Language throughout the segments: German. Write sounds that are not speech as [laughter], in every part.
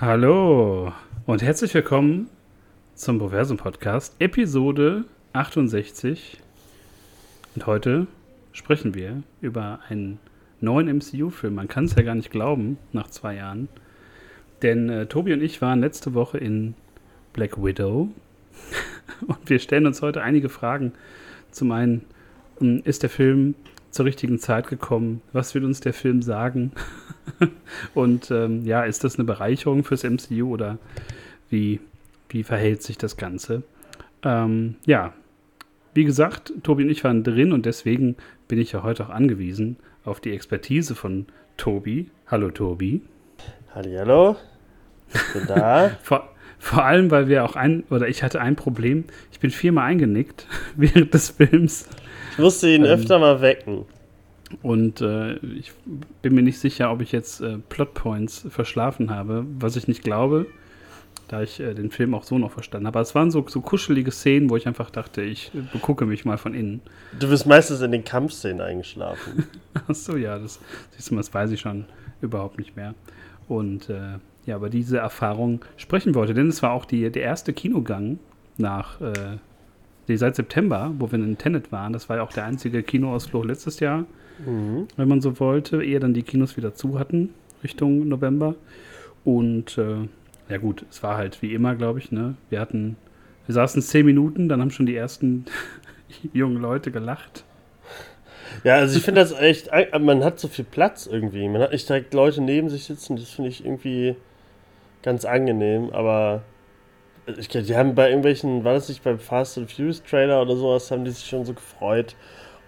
Hallo und herzlich willkommen zum Proversum Podcast, Episode 68. Und heute sprechen wir über einen neuen MCU-Film. Man kann es ja gar nicht glauben, nach zwei Jahren. Denn äh, Tobi und ich waren letzte Woche in Black Widow [laughs] und wir stellen uns heute einige Fragen. Zum einen, ähm, ist der Film zur richtigen Zeit gekommen? Was will uns der Film sagen? [laughs] Und ähm, ja, ist das eine Bereicherung fürs MCU oder wie, wie verhält sich das Ganze? Ähm, ja, wie gesagt, Tobi und ich waren drin und deswegen bin ich ja heute auch angewiesen auf die Expertise von Tobi. Hallo Tobi. Hallo. Ich bin da. [laughs] vor, vor allem, weil wir auch ein, oder ich hatte ein Problem. Ich bin viermal eingenickt [laughs] während des Films. Ich musste ihn ähm, öfter mal wecken. Und äh, ich bin mir nicht sicher, ob ich jetzt äh, Plotpoints verschlafen habe, was ich nicht glaube, da ich äh, den Film auch so noch verstanden habe. Aber es waren so, so kuschelige Szenen, wo ich einfach dachte, ich begucke mich mal von innen. Du bist meistens in den Kampfszenen eingeschlafen. [laughs] Achso, ja, das, siehst du, das weiß ich schon überhaupt nicht mehr. Und äh, ja, über diese Erfahrung sprechen heute, denn es war auch die, der erste Kinogang nach äh, seit September, wo wir in Tenet waren. Das war ja auch der einzige Kinoausflug letztes Jahr mhm. wenn man so wollte, ehe dann die Kinos wieder zu hatten, Richtung November. Und äh, ja gut, es war halt wie immer, glaube ich, ne? Wir hatten, wir saßen zehn Minuten, dann haben schon die ersten [laughs] jungen Leute gelacht. Ja, also ich finde das echt, man hat so viel Platz irgendwie. Man hat nicht direkt Leute neben sich sitzen, das finde ich irgendwie ganz angenehm, aber ich, die haben bei irgendwelchen, war das nicht beim Fast and Furious Trailer oder sowas, haben die sich schon so gefreut.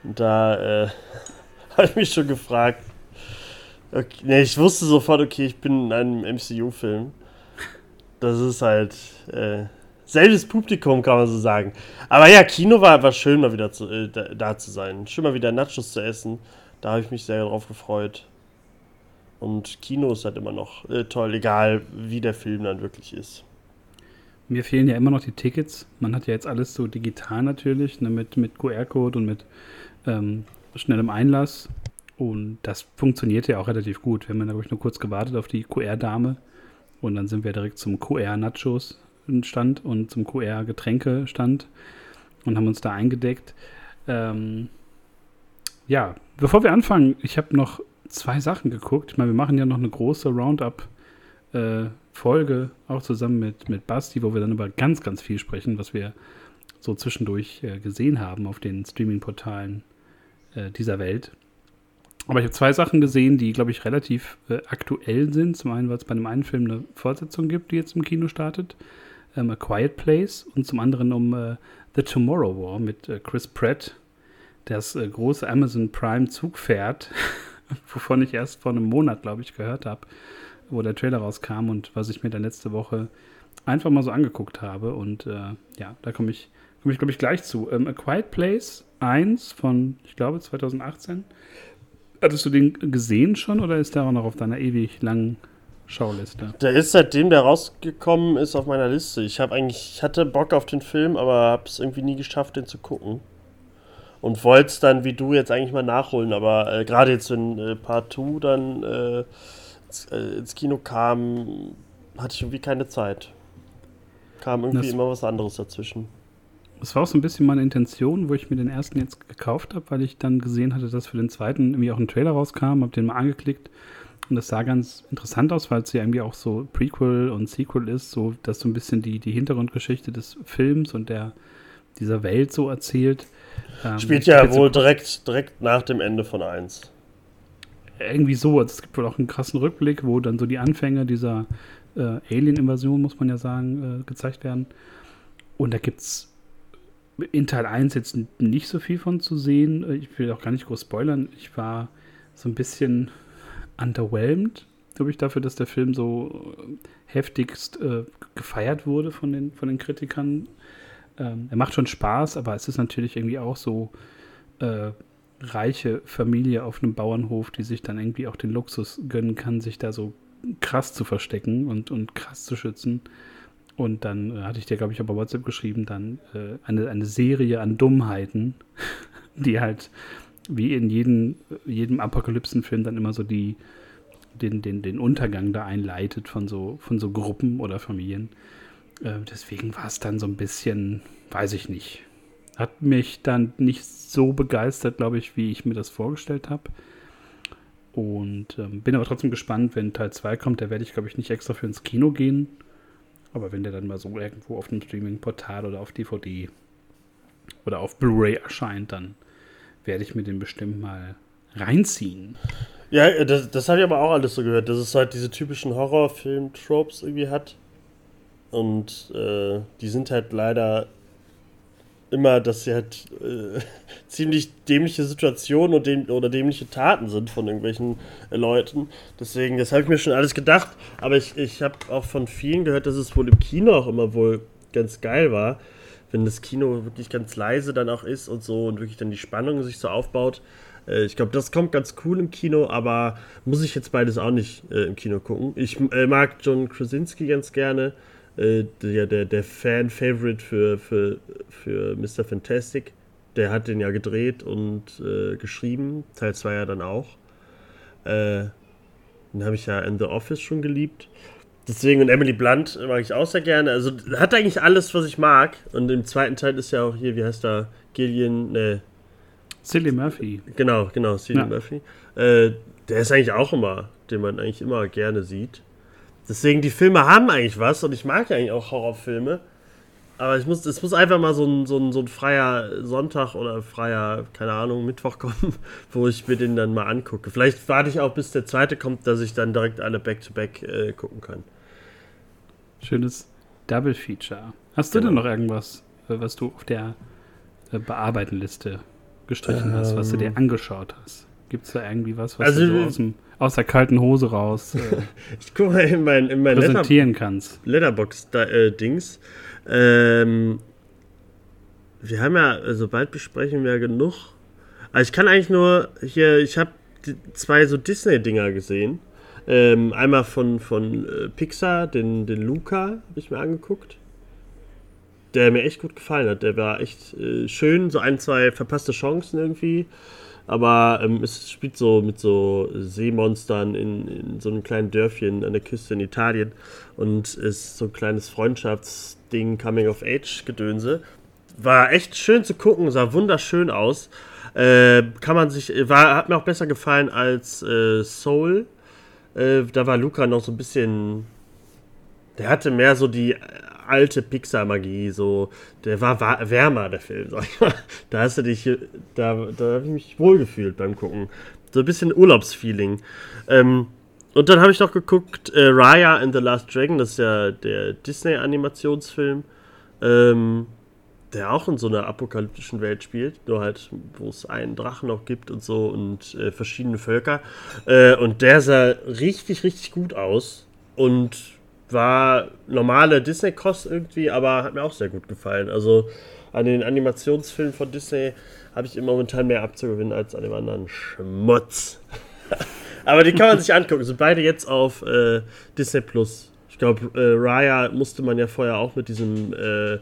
Und da äh, [laughs] Habe ich mich schon gefragt. Okay, nee, ich wusste sofort, okay, ich bin in einem MCU-Film. Das ist halt äh, selbes Publikum, kann man so sagen. Aber ja, Kino war einfach schön, mal wieder zu, äh, da, da, zu sein. Schön mal wieder Nachos zu essen. Da habe ich mich sehr drauf gefreut. Und Kino ist halt immer noch äh, toll, egal wie der Film dann wirklich ist. Mir fehlen ja immer noch die Tickets. Man hat ja jetzt alles so digital natürlich, ne, mit, mit QR-Code und mit ähm, schnellem Einlass. Und das funktioniert ja auch relativ gut. Wir haben ja, glaube ich, nur kurz gewartet auf die QR-Dame. Und dann sind wir direkt zum QR-Nachos-Stand und zum QR-Getränke-Stand und haben uns da eingedeckt. Ähm, ja, bevor wir anfangen, ich habe noch zwei Sachen geguckt. Ich meine, wir machen ja noch eine große Roundup-Folge, äh, auch zusammen mit, mit Basti, wo wir dann über ganz, ganz viel sprechen, was wir so zwischendurch äh, gesehen haben auf den Streaming-Portalen äh, dieser Welt. Aber ich habe zwei Sachen gesehen, die, glaube ich, relativ äh, aktuell sind. Zum einen, weil es bei dem einen Film eine Fortsetzung gibt, die jetzt im Kino startet, ähm, A Quiet Place, und zum anderen um äh, The Tomorrow War mit äh, Chris Pratt, das äh, große Amazon Prime Zugpferd, [laughs] wovon ich erst vor einem Monat, glaube ich, gehört habe, wo der Trailer rauskam und was ich mir dann letzte Woche einfach mal so angeguckt habe. Und äh, ja, da komme ich, komm ich glaube ich, gleich zu. Ähm, A Quiet Place 1 von, ich glaube, 2018. Hattest du den gesehen schon oder ist der auch noch auf deiner ewig langen Schauliste? Der ist seitdem der rausgekommen ist auf meiner Liste. Ich habe eigentlich, ich hatte Bock auf den Film, aber habe es irgendwie nie geschafft, den zu gucken. Und wollte es dann wie du jetzt eigentlich mal nachholen, aber äh, gerade jetzt, wenn äh, Part 2 dann äh, ins, äh, ins, Kino kam, hatte ich irgendwie keine Zeit. Kam irgendwie das immer was anderes dazwischen. Das war auch so ein bisschen meine Intention, wo ich mir den ersten jetzt gekauft habe, weil ich dann gesehen hatte, dass für den zweiten irgendwie auch ein Trailer rauskam, habe den mal angeklickt und das sah ganz interessant aus, weil es ja irgendwie auch so Prequel und Sequel ist, so dass so ein bisschen die, die Hintergrundgeschichte des Films und der dieser Welt so erzählt. Ähm, Spielt ja wohl direkt, direkt nach dem Ende von 1. Irgendwie so. Also es gibt wohl auch einen krassen Rückblick, wo dann so die Anfänge dieser äh, Alien-Invasion, muss man ja sagen, äh, gezeigt werden. Und da gibt es in Teil 1 jetzt nicht so viel von zu sehen. Ich will auch gar nicht groß spoilern. Ich war so ein bisschen underwhelmed, glaube ich, dafür, dass der Film so heftigst äh, gefeiert wurde von den, von den Kritikern. Ähm, er macht schon Spaß, aber es ist natürlich irgendwie auch so äh, reiche Familie auf einem Bauernhof, die sich dann irgendwie auch den Luxus gönnen kann, sich da so krass zu verstecken und, und krass zu schützen. Und dann äh, hatte ich dir, glaube ich, aber WhatsApp geschrieben, dann äh, eine, eine Serie an Dummheiten, [laughs] die halt wie in jedem, jedem Apokalypsenfilm dann immer so die den, den, den Untergang da einleitet von so, von so Gruppen oder Familien. Äh, deswegen war es dann so ein bisschen, weiß ich nicht. Hat mich dann nicht so begeistert, glaube ich, wie ich mir das vorgestellt habe. Und ähm, bin aber trotzdem gespannt, wenn Teil 2 kommt. Da werde ich, glaube ich, nicht extra für ins Kino gehen. Aber wenn der dann mal so irgendwo auf einem Streaming-Portal oder auf DVD oder auf Blu-ray erscheint, dann werde ich mir den bestimmt mal reinziehen. Ja, das, das habe ich aber auch alles so gehört, dass es halt diese typischen Horrorfilm-Tropes irgendwie hat. Und äh, die sind halt leider immer, dass sie halt äh, [laughs] ziemlich dämliche Situationen und däm oder dämliche Taten sind von irgendwelchen äh, Leuten. Deswegen, das habe ich mir schon alles gedacht. Aber ich, ich habe auch von vielen gehört, dass es wohl im Kino auch immer wohl ganz geil war, wenn das Kino wirklich ganz leise dann auch ist und so und wirklich dann die Spannung sich so aufbaut. Äh, ich glaube, das kommt ganz cool im Kino, aber muss ich jetzt beides auch nicht äh, im Kino gucken. Ich äh, mag John Krasinski ganz gerne äh, der, der, der Fan-Favorite für, für, für Mr. Fantastic. Der hat den ja gedreht und äh, geschrieben, Teil 2 ja dann auch. Äh, den habe ich ja in The Office schon geliebt. Deswegen, und Emily Blunt mag ich auch sehr gerne. Also hat eigentlich alles, was ich mag. Und im zweiten Teil ist ja auch hier, wie heißt da, Gillian, ne. Cillian Murphy. Genau, genau, Cillian ja. Murphy. Äh, der ist eigentlich auch immer, den man eigentlich immer gerne sieht. Deswegen, die Filme haben eigentlich was und ich mag ja eigentlich auch Horrorfilme. Aber ich muss, es muss einfach mal so ein, so, ein, so ein freier Sonntag oder freier, keine Ahnung, Mittwoch [laughs] kommen, wo ich mir den dann mal angucke. Vielleicht warte ich auch, bis der zweite kommt, dass ich dann direkt alle Back-to-Back -back, äh, gucken kann. Schönes Double Feature. Hast du genau. denn noch irgendwas, äh, was du auf der äh, Bearbeiten-Liste gestrichen ähm, hast, was du dir ähm. angeschaut hast? Gibt es da irgendwie was, was also, du so aus, dem, aus, der kalten Hose raus äh, [laughs] ich guck mal in mein, in mein präsentieren Letter kannst? Letterbox-Dings. Äh, ähm, wir haben ja, also bald besprechen wir ja genug. Also ich kann eigentlich nur hier, ich habe zwei so Disney-Dinger gesehen. Ähm, einmal von, von äh, Pixar, den, den Luca, habe ich mir angeguckt. Der mir echt gut gefallen hat. Der war echt äh, schön, so ein, zwei verpasste Chancen irgendwie. Aber ähm, es spielt so mit so Seemonstern in, in, so einem kleinen Dörfchen an der Küste in Italien und ist so ein kleines Freundschaftsding, Coming-of-Age-Gedönse. War echt schön zu gucken, sah wunderschön aus. Äh, kann man sich, war, hat mir auch besser gefallen als äh, Soul. Äh, da war Luca noch so ein bisschen. Der hatte mehr so die alte Pixar-Magie, so, der war wärmer, der Film, sag ich mal. Da hast du dich, da, da habe ich mich wohlgefühlt beim Gucken. So ein bisschen Urlaubsfeeling. Ähm, und dann habe ich noch geguckt, äh, Raya and the Last Dragon, das ist ja der Disney-Animationsfilm, ähm, der auch in so einer apokalyptischen Welt spielt, nur halt, wo es einen Drachen noch gibt und so und äh, verschiedene Völker. Äh, und der sah richtig, richtig gut aus. Und war normale Disney-Kost irgendwie, aber hat mir auch sehr gut gefallen. Also an den Animationsfilmen von Disney habe ich momentan mehr abzugewinnen als an dem anderen Schmutz. [laughs] aber die kann man sich angucken. Sind beide jetzt auf äh, Disney Plus. Ich glaube, äh, Raya musste man ja vorher auch mit diesem äh,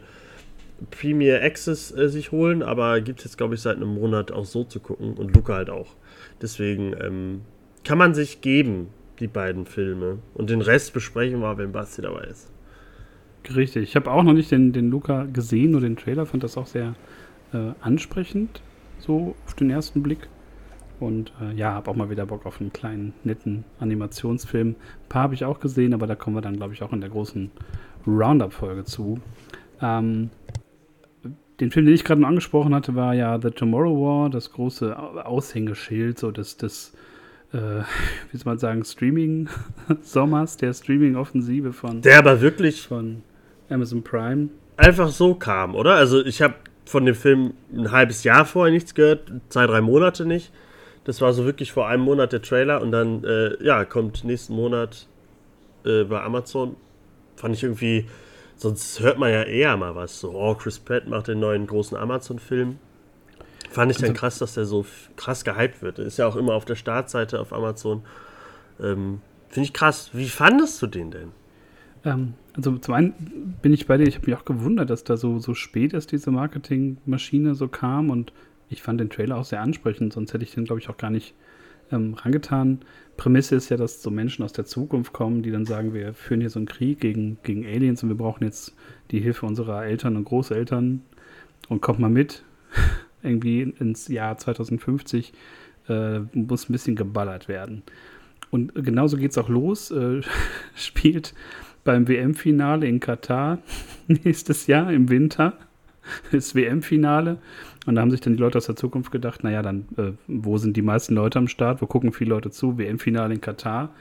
Premier Access äh, sich holen, aber gibt es jetzt, glaube ich, seit einem Monat auch so zu gucken und Luca halt auch. Deswegen ähm, kann man sich geben die beiden Filme. Und den Rest besprechen wir, wenn Basti dabei ist. Richtig. Ich habe auch noch nicht den, den Luca gesehen, nur den Trailer, fand das auch sehr äh, ansprechend, so auf den ersten Blick. Und äh, ja, habe auch mal wieder Bock auf einen kleinen, netten Animationsfilm. Ein paar habe ich auch gesehen, aber da kommen wir dann, glaube ich, auch in der großen Roundup-Folge zu. Ähm, den Film, den ich gerade noch angesprochen hatte, war ja The Tomorrow War, das große Aushängeschild, so das, das äh, [laughs] wie soll man sagen, Streaming-Sommers, [laughs] der Streaming-Offensive von. Der aber wirklich. Von Amazon Prime. Einfach so kam, oder? Also, ich habe von dem Film ein halbes Jahr vorher nichts gehört, zwei, drei Monate nicht. Das war so wirklich vor einem Monat der Trailer und dann, äh, ja, kommt nächsten Monat äh, bei Amazon. Fand ich irgendwie, sonst hört man ja eher mal was. So, oh, Chris Pratt macht den neuen großen Amazon-Film. Fand ich dann also krass, dass der so krass gehypt wird. Ist ja auch immer auf der Startseite auf Amazon. Ähm, Finde ich krass. Wie fandest du den denn? Ähm, also zum einen bin ich bei dir, ich habe mich auch gewundert, dass da so, so spät ist diese Marketingmaschine so kam und ich fand den Trailer auch sehr ansprechend, sonst hätte ich den, glaube ich, auch gar nicht ähm, rangetan. Prämisse ist ja, dass so Menschen aus der Zukunft kommen, die dann sagen, wir führen hier so einen Krieg gegen, gegen Aliens und wir brauchen jetzt die Hilfe unserer Eltern und Großeltern und kommt mal mit. Irgendwie ins Jahr 2050 äh, muss ein bisschen geballert werden. Und genauso geht es auch los. Äh, [laughs] spielt beim WM-Finale in Katar [laughs] nächstes Jahr im Winter. [laughs] Das WM-Finale. Und da haben sich dann die Leute aus der Zukunft gedacht, naja, dann, äh, wo sind die meisten Leute am Start? Wo gucken viele Leute zu? WM-Finale in Katar.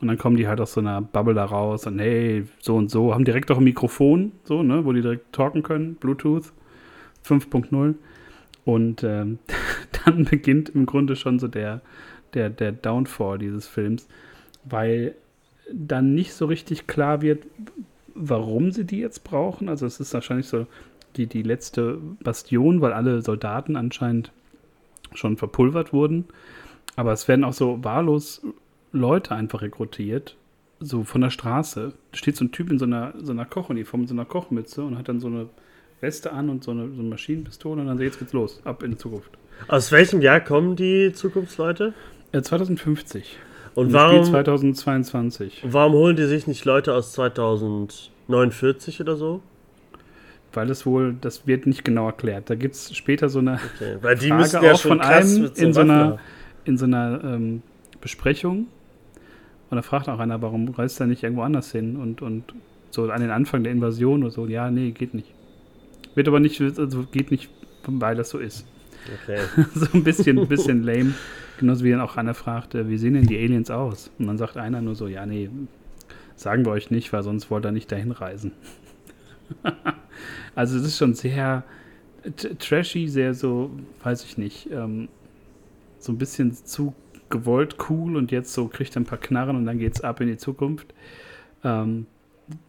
Und dann kommen die halt aus so einer Bubble da raus und hey, so und so, haben direkt auch ein Mikrofon, so, ne, wo die direkt talken können, Bluetooth 5.0. Und ähm, [laughs] dann beginnt im Grunde schon so der, der, der Downfall dieses Films, weil dann nicht so richtig klar wird, warum sie die jetzt brauchen. Also es ist wahrscheinlich so die, die letzte Bastion, weil alle Soldaten anscheinend schon verpulvert wurden. Aber es werden auch so wahllos Leute einfach rekrutiert, so von der Straße. Da steht so ein Typ in so einer, so einer Kochuniform, so einer Kochmütze und hat dann so eine Weste an und so eine, so eine Maschinenpistole und dann jetzt geht's los, ab in die Zukunft. Aus welchem Jahr kommen die Zukunftsleute? Ja, 2050. Und, und warum 2022. Warum holen die sich nicht Leute aus 2049 oder so? Weil es wohl, das wird nicht genau erklärt. Da gibt es später so eine okay. Weil die Frage ja auch von einem in so einer, in so einer ähm, Besprechung. Und da fragt auch einer, warum reist er nicht irgendwo anders hin? Und, und so an den Anfang der Invasion oder so, ja, nee, geht nicht. Wird aber nicht, also geht nicht, weil das so ist. Okay. [laughs] so ein bisschen, ein bisschen lame. Genauso wie dann auch einer fragt, wie sehen denn die Aliens aus? Und dann sagt einer nur so, ja, nee, sagen wir euch nicht, weil sonst wollt ihr nicht dahin reisen. [laughs] also es ist schon sehr trashy, sehr so, weiß ich nicht, ähm, so ein bisschen zu gewollt cool und jetzt so kriegt er ein paar Knarren und dann geht's ab in die Zukunft. Ähm,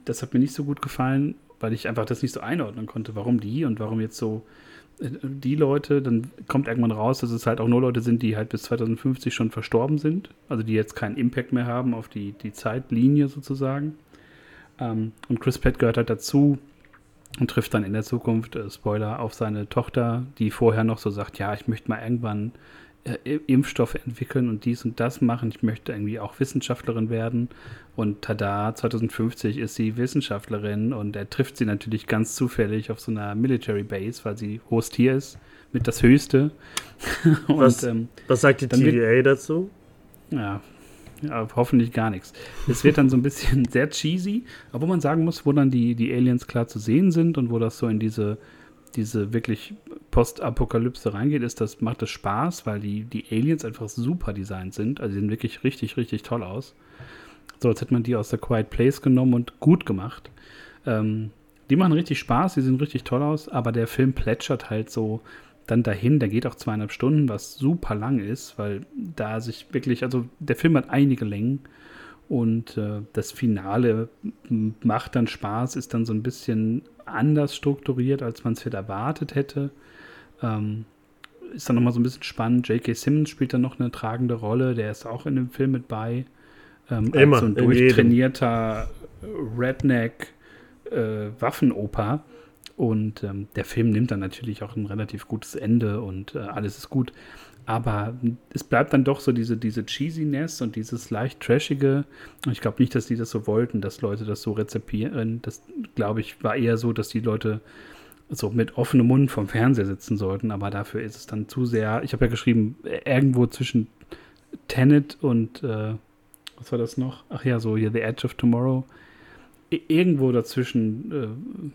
das hat mir nicht so gut gefallen, weil ich einfach das nicht so einordnen konnte, warum die und warum jetzt so äh, die Leute, dann kommt irgendwann raus, dass es halt auch nur Leute sind, die halt bis 2050 schon verstorben sind, also die jetzt keinen Impact mehr haben auf die, die Zeitlinie sozusagen. Ähm, und Chris Pratt gehört halt dazu und trifft dann in der Zukunft, äh, Spoiler, auf seine Tochter, die vorher noch so sagt, ja, ich möchte mal irgendwann äh, Impfstoffe entwickeln und dies und das machen. Ich möchte irgendwie auch Wissenschaftlerin werden. Und tada, 2050 ist sie Wissenschaftlerin und er trifft sie natürlich ganz zufällig auf so einer Military Base, weil sie Host hier ist, mit das Höchste. [laughs] und, was, ähm, was sagt die TVA dazu? Ja, ja, hoffentlich gar nichts. Es wird dann so ein bisschen [laughs] sehr cheesy, aber wo man sagen muss, wo dann die, die Aliens klar zu sehen sind und wo das so in diese diese wirklich Postapokalypse reingeht, ist das, macht es Spaß, weil die, die Aliens einfach super designt sind. Also die sehen wirklich richtig, richtig toll aus. So, als hätte man die aus der Quiet Place genommen und gut gemacht. Ähm, die machen richtig Spaß, die sehen richtig toll aus, aber der Film plätschert halt so dann dahin. Der geht auch zweieinhalb Stunden, was super lang ist, weil da sich wirklich, also der Film hat einige Längen und äh, das Finale macht dann Spaß, ist dann so ein bisschen anders strukturiert, als man es vielleicht erwartet hätte. Ähm, ist dann nochmal so ein bisschen spannend. J.K. Simmons spielt dann noch eine tragende Rolle, der ist auch in dem Film mit bei. Ähm, Immer, so ein durchtrainierter Redneck äh, Waffenoper. Und ähm, der Film nimmt dann natürlich auch ein relativ gutes Ende und äh, alles ist gut. Aber es bleibt dann doch so diese, diese Cheesiness und dieses leicht Trashige. Und ich glaube nicht, dass die das so wollten, dass Leute das so rezipieren. Das, glaube ich, war eher so, dass die Leute so mit offenem Mund vom Fernseher sitzen sollten. Aber dafür ist es dann zu sehr. Ich habe ja geschrieben, irgendwo zwischen Tenet und, äh, was war das noch? Ach ja, so hier The Edge of Tomorrow. Irgendwo dazwischen. Äh,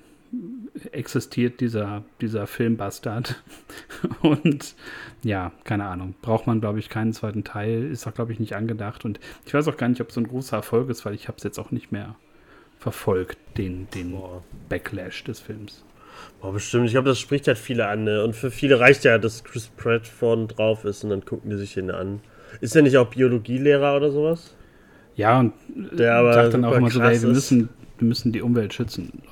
existiert dieser, dieser Filmbastard. [laughs] Und ja, keine Ahnung. Braucht man, glaube ich, keinen zweiten Teil. Ist auch, glaube ich, nicht angedacht. Und ich weiß auch gar nicht, ob es so ein großer Erfolg ist, weil ich habe es jetzt auch nicht mehr verfolgt, den, den Backlash des Films. Boah, bestimmt. Ich glaube, das spricht halt viele an. Ne? Und für viele reicht ja, dass Chris Pratt vorne drauf ist und dann gucken die sich den an. Ist er nicht auch Biologielehrer oder sowas? Ja, und der aber sagt dann auch immer so, ey, wir müssen, wir müssen die Umwelt schützen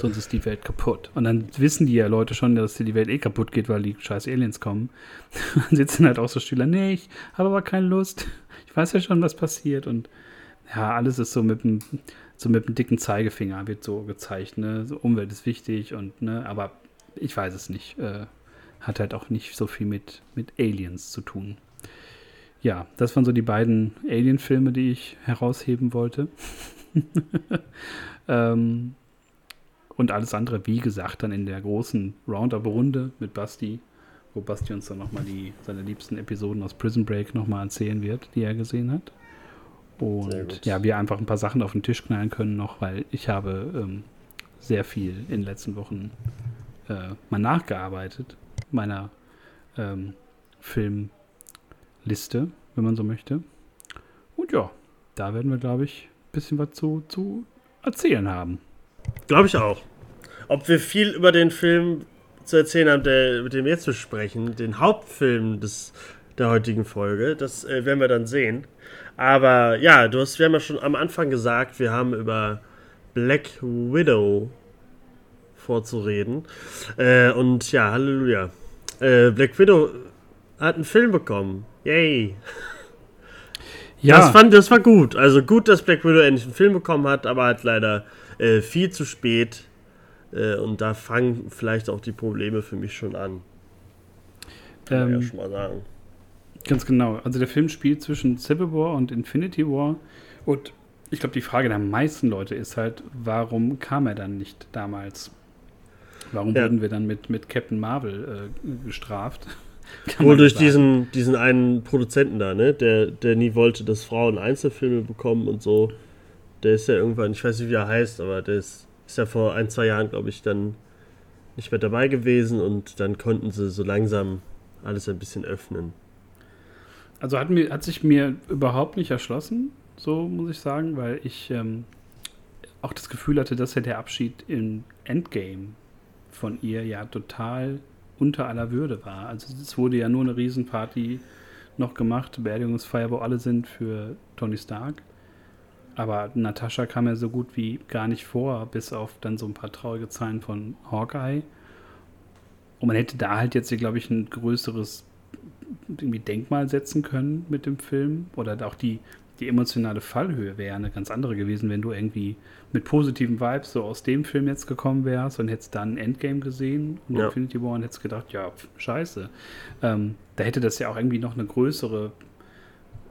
sonst ist die Welt kaputt. Und dann wissen die ja Leute schon, dass die Welt eh kaputt geht, weil die scheiß Aliens kommen. [laughs] dann sitzen halt auch so Schüler, nee, ich habe aber keine Lust. Ich weiß ja schon, was passiert. Und ja, alles ist so mit dem, so mit dem dicken Zeigefinger wird so gezeigt, ne? So, Umwelt ist wichtig und, ne, aber ich weiß es nicht. Äh, hat halt auch nicht so viel mit, mit Aliens zu tun. ja, das waren so die beiden Alien-Filme, die ich herausheben wollte. [laughs] ähm, und alles andere, wie gesagt, dann in der großen Roundup-Runde mit Basti, wo Basti uns dann nochmal seine liebsten Episoden aus Prison Break nochmal erzählen wird, die er gesehen hat. Und ja, wir einfach ein paar Sachen auf den Tisch knallen können noch, weil ich habe ähm, sehr viel in den letzten Wochen äh, mal nachgearbeitet, meiner ähm, Filmliste, wenn man so möchte. Und ja, da werden wir, glaube ich, ein bisschen was zu, zu erzählen haben. Glaube ich auch. Ob wir viel über den Film zu erzählen haben, der, mit dem wir jetzt besprechen, den Hauptfilm des, der heutigen Folge, das äh, werden wir dann sehen. Aber ja, du hast, wir haben ja schon am Anfang gesagt, wir haben über Black Widow vorzureden. Äh, und ja, Halleluja. Äh, Black Widow hat einen Film bekommen. Yay. [laughs] Ja. Das, fand, das war gut. Also gut, dass Black Widow endlich einen Film bekommen hat, aber halt leider äh, viel zu spät. Äh, und da fangen vielleicht auch die Probleme für mich schon an. Kann ähm, man ja schon mal sagen. Ganz genau. Also der Film spielt zwischen Civil War und Infinity War. Und ich glaube, die Frage der meisten Leute ist halt, warum kam er dann nicht damals? Warum ja. wurden wir dann mit, mit Captain Marvel äh, gestraft? [laughs] Wohl durch diesen, diesen einen Produzenten da, ne? Der, der nie wollte, dass Frauen Einzelfilme bekommen und so. Der ist ja irgendwann, ich weiß nicht, wie er heißt, aber der ist, ist ja vor ein, zwei Jahren, glaube ich, dann nicht mehr dabei gewesen und dann konnten sie so langsam alles ein bisschen öffnen. Also hat, mir, hat sich mir überhaupt nicht erschlossen, so muss ich sagen, weil ich ähm, auch das Gefühl hatte, dass ja der Abschied im Endgame von ihr ja total unter aller Würde war. Also es wurde ja nur eine Riesenparty noch gemacht, Beerdigungsfeier, wo alle sind für Tony Stark. Aber Natascha kam ja so gut wie gar nicht vor, bis auf dann so ein paar traurige Zeilen von Hawkeye. Und man hätte da halt jetzt, glaube ich, ein größeres irgendwie Denkmal setzen können mit dem Film. Oder auch die, die emotionale Fallhöhe wäre eine ganz andere gewesen, wenn du irgendwie mit positiven Vibes so aus dem Film jetzt gekommen wärst und hättest dann Endgame gesehen und ja. Infinity War und hättest gedacht, ja, scheiße. Ähm, da hätte das ja auch irgendwie noch eine größere,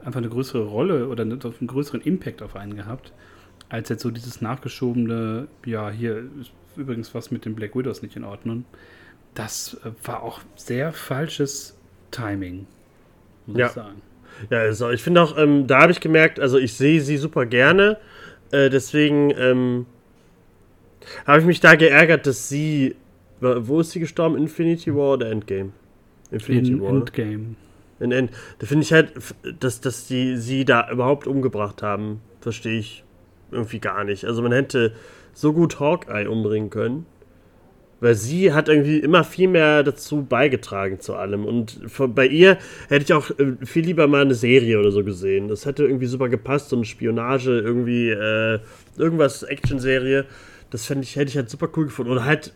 einfach eine größere Rolle oder einen größeren Impact auf einen gehabt, als jetzt so dieses nachgeschobene, ja, hier ist übrigens was mit den Black Widows nicht in Ordnung. Das äh, war auch sehr falsches Timing, muss ja. ich sagen. Ja, also ich finde auch, ähm, da habe ich gemerkt, also ich sehe sie super gerne. Äh, deswegen ähm, habe ich mich da geärgert, dass sie. Wo ist sie gestorben? Infinity War oder Endgame? Infinity In War. Endgame. In End. Da finde ich halt, dass, dass die sie da überhaupt umgebracht haben, verstehe ich irgendwie gar nicht. Also man hätte so gut Hawkeye umbringen können. Weil sie hat irgendwie immer viel mehr dazu beigetragen zu allem. Und bei ihr hätte ich auch äh, viel lieber mal eine Serie oder so gesehen. Das hätte irgendwie super gepasst, so eine Spionage, irgendwie äh, irgendwas, Action-Serie. Das fände ich, hätte ich halt super cool gefunden. Oder halt,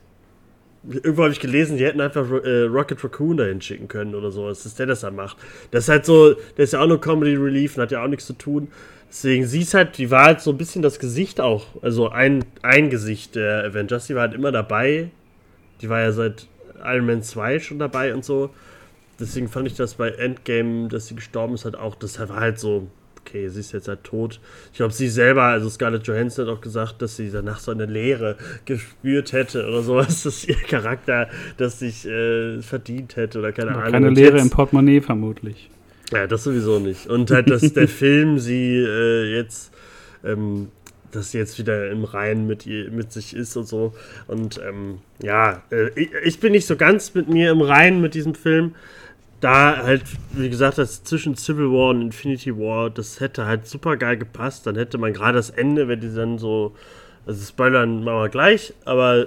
irgendwo habe ich gelesen, die hätten einfach äh, Rocket Raccoon dahin schicken können oder so, dass der das dann macht. Das ist halt so, der ist ja auch nur Comedy Relief und hat ja auch nichts zu tun. Deswegen, sie ist halt, die war halt so ein bisschen das Gesicht auch. Also ein, ein Gesicht der Avengers. Die war halt immer dabei die war ja seit Iron Man 2 schon dabei und so. Deswegen fand ich das bei Endgame, dass sie gestorben ist, halt auch, das war halt so, okay, sie ist jetzt halt tot. Ich glaube, sie selber, also Scarlett Johansson hat auch gesagt, dass sie danach so eine Leere gespürt hätte oder sowas, [laughs] dass ihr Charakter das sich äh, verdient hätte oder keine Ahnung. Keine Leere im Portemonnaie vermutlich. Ja, das sowieso nicht. Und halt, dass der [laughs] Film sie äh, jetzt ähm, dass sie jetzt wieder im Reinen mit, mit sich ist und so. Und ähm, ja, äh, ich, ich, bin nicht so ganz mit mir im Reinen mit diesem Film. Da halt, wie gesagt, das zwischen Civil War und Infinity War, das hätte halt super geil gepasst. Dann hätte man gerade das Ende, wenn die dann so, also Spoilern machen wir gleich, aber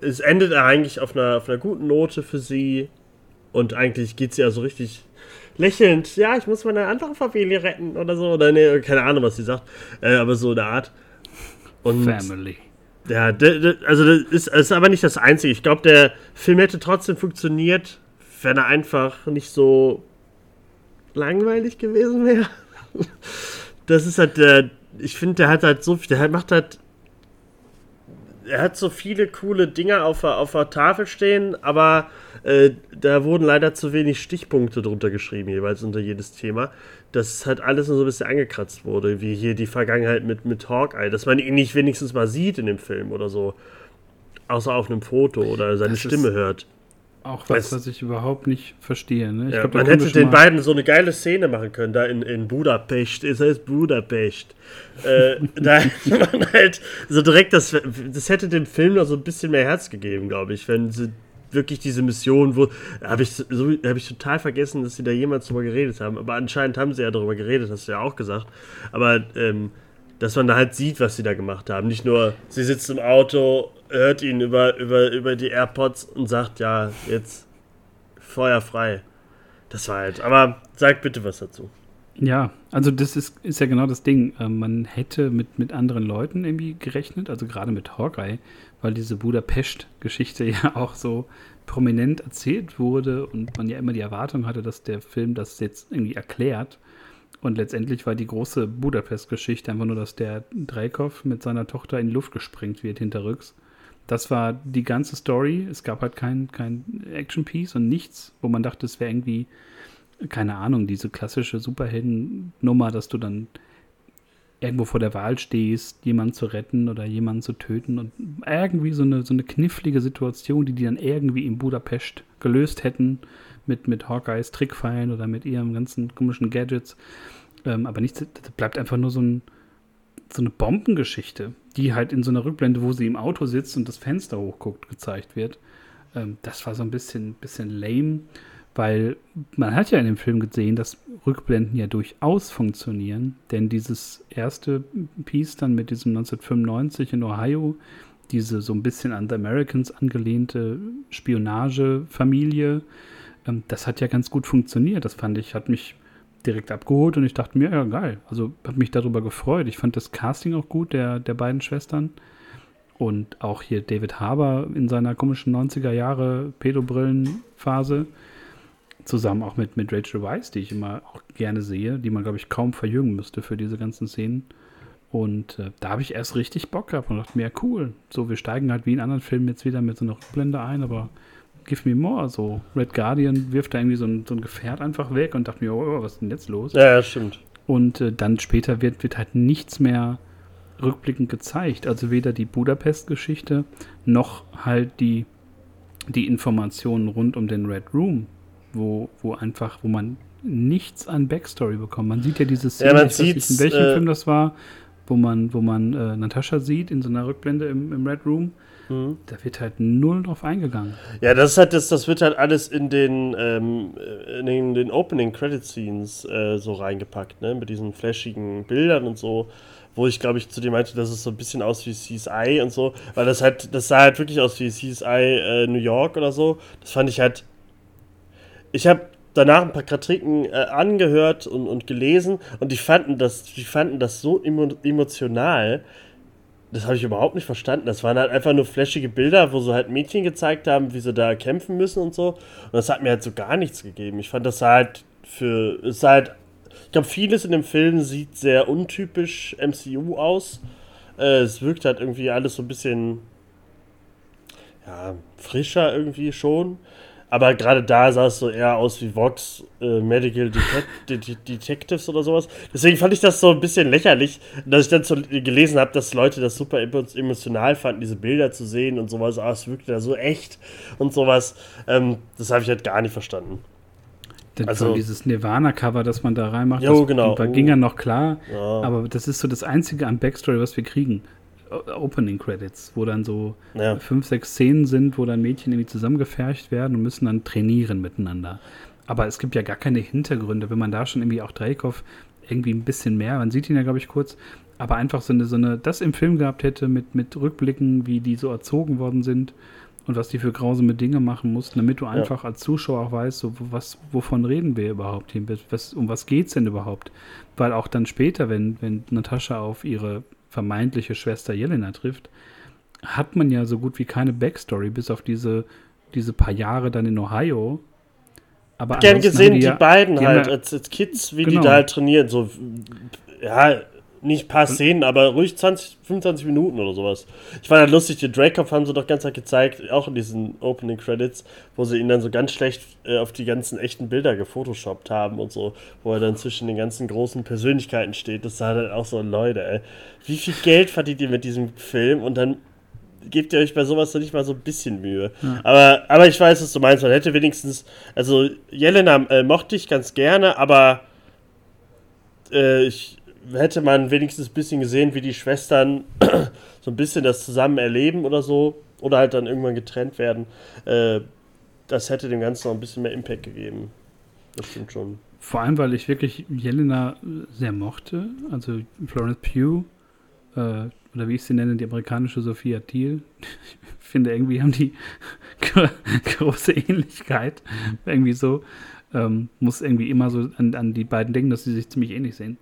es endet eigentlich auf einer, auf einer guten Note für sie. Und eigentlich geht sie ja so richtig lächelnd, ja, ich muss meine andere Familie retten oder so. Oder nee, keine Ahnung, was sie sagt. Äh, aber so eine Art. Und Family. Ja, also das ist, das ist aber nicht das Einzige. Ich glaube, der Film hätte trotzdem funktioniert, wenn er einfach nicht so langweilig gewesen wäre. [laughs] Das ist halt der, ich finde, der hat halt so viel, der macht halt, er hat so viele coole Dinge auf der, auf der Tafel stehen, aber äh, da wurden leider zu wenig Stichpunkte drunter geschrieben, jeweils unter jedes Thema. Das halt alles nur so ein bisschen angekratzt wurde, wie hier die Vergangenheit mit, mit Hawkeye, dass man ihn nicht wenigstens mal sieht in dem Film oder so. Außer auf einem Foto oder seine das Stimme hört. Auch was, was ich überhaupt nicht verstehe. Ne? Ja, glaub, man hätte den beiden so eine geile Szene machen können, da in, in Budapest. Es heißt Budapest. äh, [laughs] da hätte man halt so direkt das. Das hätte dem Film noch so ein bisschen mehr Herz gegeben, glaube ich, wenn sie wirklich diese Mission, wo. Habe ich, so, hab ich total vergessen, dass sie da jemals drüber geredet haben. Aber anscheinend haben sie ja darüber geredet, hast du ja auch gesagt. Aber. Ähm, dass man da halt sieht, was sie da gemacht haben. Nicht nur, sie sitzt im Auto hört ihn über, über, über die AirPods und sagt, ja, jetzt Feuer frei. Das war halt. Aber sag bitte was dazu. Ja, also das ist, ist ja genau das Ding. Ähm, man hätte mit, mit anderen Leuten irgendwie gerechnet, also gerade mit Hawkeye, weil diese Budapest-Geschichte [laughs] ja auch so prominent erzählt wurde und man ja immer die Erwartung hatte, dass der Film das jetzt irgendwie erklärt. Und letztendlich war die große Budapest-Geschichte einfach nur, dass der Dreykov mit seiner Tochter in die Luft gesprengt wird hinterrücks das war die ganze Story. Es gab halt kein, kein Action-Piece und nichts, wo man dachte, es wäre irgendwie, keine Ahnung, diese klassische Superhelden-Nummer, dass du dann irgendwo vor der Wahl stehst, jemanden zu retten oder jemanden zu töten und irgendwie so eine, so eine knifflige Situation, die die dann irgendwie in Budapest gelöst hätten mit, mit Hawkeyes Trickfallen oder mit ihren ganzen komischen Gadgets. Ähm, aber nichts, das bleibt einfach nur so ein, so eine Bombengeschichte, die halt in so einer Rückblende, wo sie im Auto sitzt und das Fenster hochguckt, gezeigt wird. Ähm, das war so ein bisschen, bisschen lame, weil man hat ja in dem Film gesehen, dass Rückblenden ja durchaus funktionieren, denn dieses erste Piece dann mit diesem 1995 in Ohio, diese so ein bisschen an The Americans angelehnte Spionagefamilie, ähm, das hat ja ganz gut funktioniert. Das fand ich, hat mich direkt abgeholt und ich dachte mir, ja, geil. Also habe mich darüber gefreut. Ich fand das Casting auch gut, der, der beiden Schwestern. Und auch hier David Harbour in seiner komischen 90er Jahre Pedobrillen-Phase. Zusammen auch mit, mit Rachel Weisz, die ich immer auch gerne sehe, die man, glaube ich, kaum verjüngen müsste für diese ganzen Szenen. Und äh, da habe ich erst richtig Bock gehabt und dachte mir, ja, cool. So, wir steigen halt wie in anderen Filmen jetzt wieder mit so einer Rückblende ein, aber give me more. So, Red Guardian wirft da irgendwie so ein, so ein Gefährt einfach weg und dachte mir, oh, was ist denn jetzt los? Ja, ja stimmt. Und äh, dann später wird, wird halt nichts mehr rückblickend gezeigt. Also weder die Budapest-Geschichte noch halt die, die Informationen rund um den Red Room, wo, wo einfach, wo man nichts an Backstory bekommt. Man sieht ja diese Szene, ja, ich weiß nicht, in welchem äh, Film das war, wo man, wo man äh, Natascha sieht in so einer Rückblende im, im Red Room Da wird halt null drauf eingegangen. Ja, das ist halt das, das wird halt alles in den, ähm, in den, den Opening Credit Scenes äh, so reingepackt, ne? Mit diesen flashigen Bildern und so. Wo ich, glaube ich, zu dir meinte, dass es so ein bisschen aus wie CSI und so. Weil das halt, das sah halt wirklich aus wie CSI äh, New York oder so. Das fand ich halt. Ich habe danach ein paar Kritiken äh, angehört und, und gelesen und die fanden das, die fanden das so emo emotional, das habe ich überhaupt nicht verstanden. Das waren halt einfach nur flashige Bilder, wo so halt Mädchen gezeigt haben, wie sie da kämpfen müssen und so. Und das hat mir halt so gar nichts gegeben. Ich fand das halt für. Es halt. Ich glaube, vieles in dem Film sieht sehr untypisch MCU aus. Äh, es wirkt halt irgendwie alles so ein bisschen. Ja, frischer irgendwie schon. Aber gerade da sah es so eher aus wie Vox äh, Medical Det [laughs] Detectives oder sowas. Deswegen fand ich das so ein bisschen lächerlich, dass ich dann so gelesen habe, dass Leute das super emotional fanden, diese Bilder zu sehen und sowas. Ah, es wirkte da so echt und sowas. Ähm, das habe ich halt gar nicht verstanden. Denn also dieses Nirvana-Cover, das man da reinmacht, jo, das, genau. da ging ja noch klar. Ja. Aber das ist so das Einzige an Backstory, was wir kriegen. Opening Credits, wo dann so ja. fünf, sechs Szenen sind, wo dann Mädchen irgendwie zusammengefercht werden und müssen dann trainieren miteinander. Aber es gibt ja gar keine Hintergründe, wenn man da schon irgendwie auch Dreykov irgendwie ein bisschen mehr, man sieht ihn ja, glaube ich, kurz, aber einfach so eine, so eine, das im Film gehabt hätte mit, mit Rückblicken, wie die so erzogen worden sind und was die für grausame Dinge machen mussten, damit du einfach ja. als Zuschauer auch weißt, so, was, wovon reden wir überhaupt hier, was, um was geht es denn überhaupt? Weil auch dann später, wenn, wenn Natascha auf ihre vermeintliche Schwester Jelena trifft, hat man ja so gut wie keine Backstory, bis auf diese, diese paar Jahre dann in Ohio. Aber gern gesehen, die, die ja, beiden die halt als, als, Kids, wie genau. die da halt trainieren. So, ja, nicht ein paar Szenen, aber ruhig 20, 25 Minuten oder sowas. Ich fand halt lustig, die Dracov haben sie doch ganz gezeigt, auch in diesen Opening Credits, wo sie ihn dann so ganz schlecht äh, auf die ganzen echten Bilder gefotoshoppt haben und so, wo er dann zwischen den ganzen großen Persönlichkeiten steht. Das sah dann auch so, Leute, ey, wie viel Geld verdient ihr mit diesem Film und dann gebt ihr euch bei sowas doch nicht mal so ein bisschen Mühe. Ja. Aber, aber ich weiß, was du meinst. Man hätte wenigstens, also Jelena äh, mochte ich ganz gerne, aber äh, ich hätte man wenigstens ein bisschen gesehen, wie die Schwestern [clears throat] so ein bisschen das zusammen erleben oder so. Oder halt dann irgendwann getrennt werden. Äh, das hätte dem Ganzen noch ein bisschen mehr Impact gegeben. Das stimmt schon. Vor allem, weil ich wirklich Jelena sehr mochte. Also Florence Pugh, äh, oder wie ich sie nenne, die amerikanische Sophia Thiel. [laughs] Ich finde, irgendwie haben die [laughs] große Ähnlichkeit. Irgendwie so. Ähm, muss irgendwie immer so an, an die beiden denken, dass sie sich ziemlich ähnlich sehen.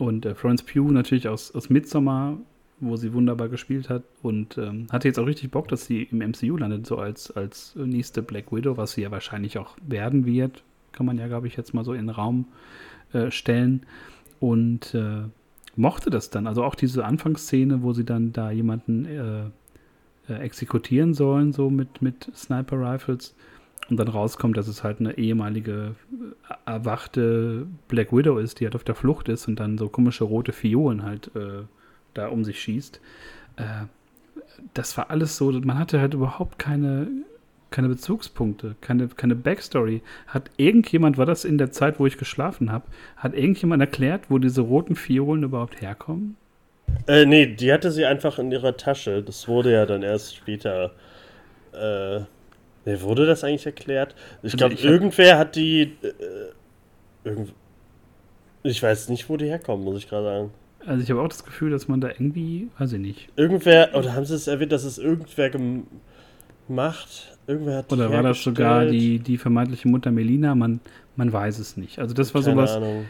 Und äh, Florence Pugh natürlich aus, aus Midsommar, wo sie wunderbar gespielt hat. Und ähm, hatte jetzt auch richtig Bock, dass sie im MCU landet, so als, als nächste Black Widow, was sie ja wahrscheinlich auch werden wird. Kann man ja, glaube ich, jetzt mal so in den Raum äh, stellen. Und äh, mochte das dann. Also auch diese Anfangsszene, wo sie dann da jemanden äh, äh, exekutieren sollen, so mit, mit Sniper Rifles und dann rauskommt, dass es halt eine ehemalige äh, erwachte Black Widow ist, die halt auf der Flucht ist und dann so komische rote Fiolen halt äh, da um sich schießt. Äh, das war alles so, man hatte halt überhaupt keine, keine Bezugspunkte, keine, keine Backstory. Hat irgendjemand, war das in der Zeit, wo ich geschlafen habe, hat irgendjemand erklärt, wo diese roten Fiolen überhaupt herkommen? Äh, nee, die hatte sie einfach in ihrer Tasche. Das wurde ja dann erst später äh, Nee, wurde das eigentlich erklärt? Ich glaube, irgendwer hat die. Äh, irgend, ich weiß nicht, wo die herkommen, muss ich gerade sagen. Also ich habe auch das Gefühl, dass man da irgendwie, weiß ich nicht. Irgendwer, oder haben sie es erwähnt, dass es irgendwer gemacht? Irgendwer hat Oder war das sogar die, die vermeintliche Mutter Melina? Man, man weiß es nicht. Also das war Keine sowas. Ahnung.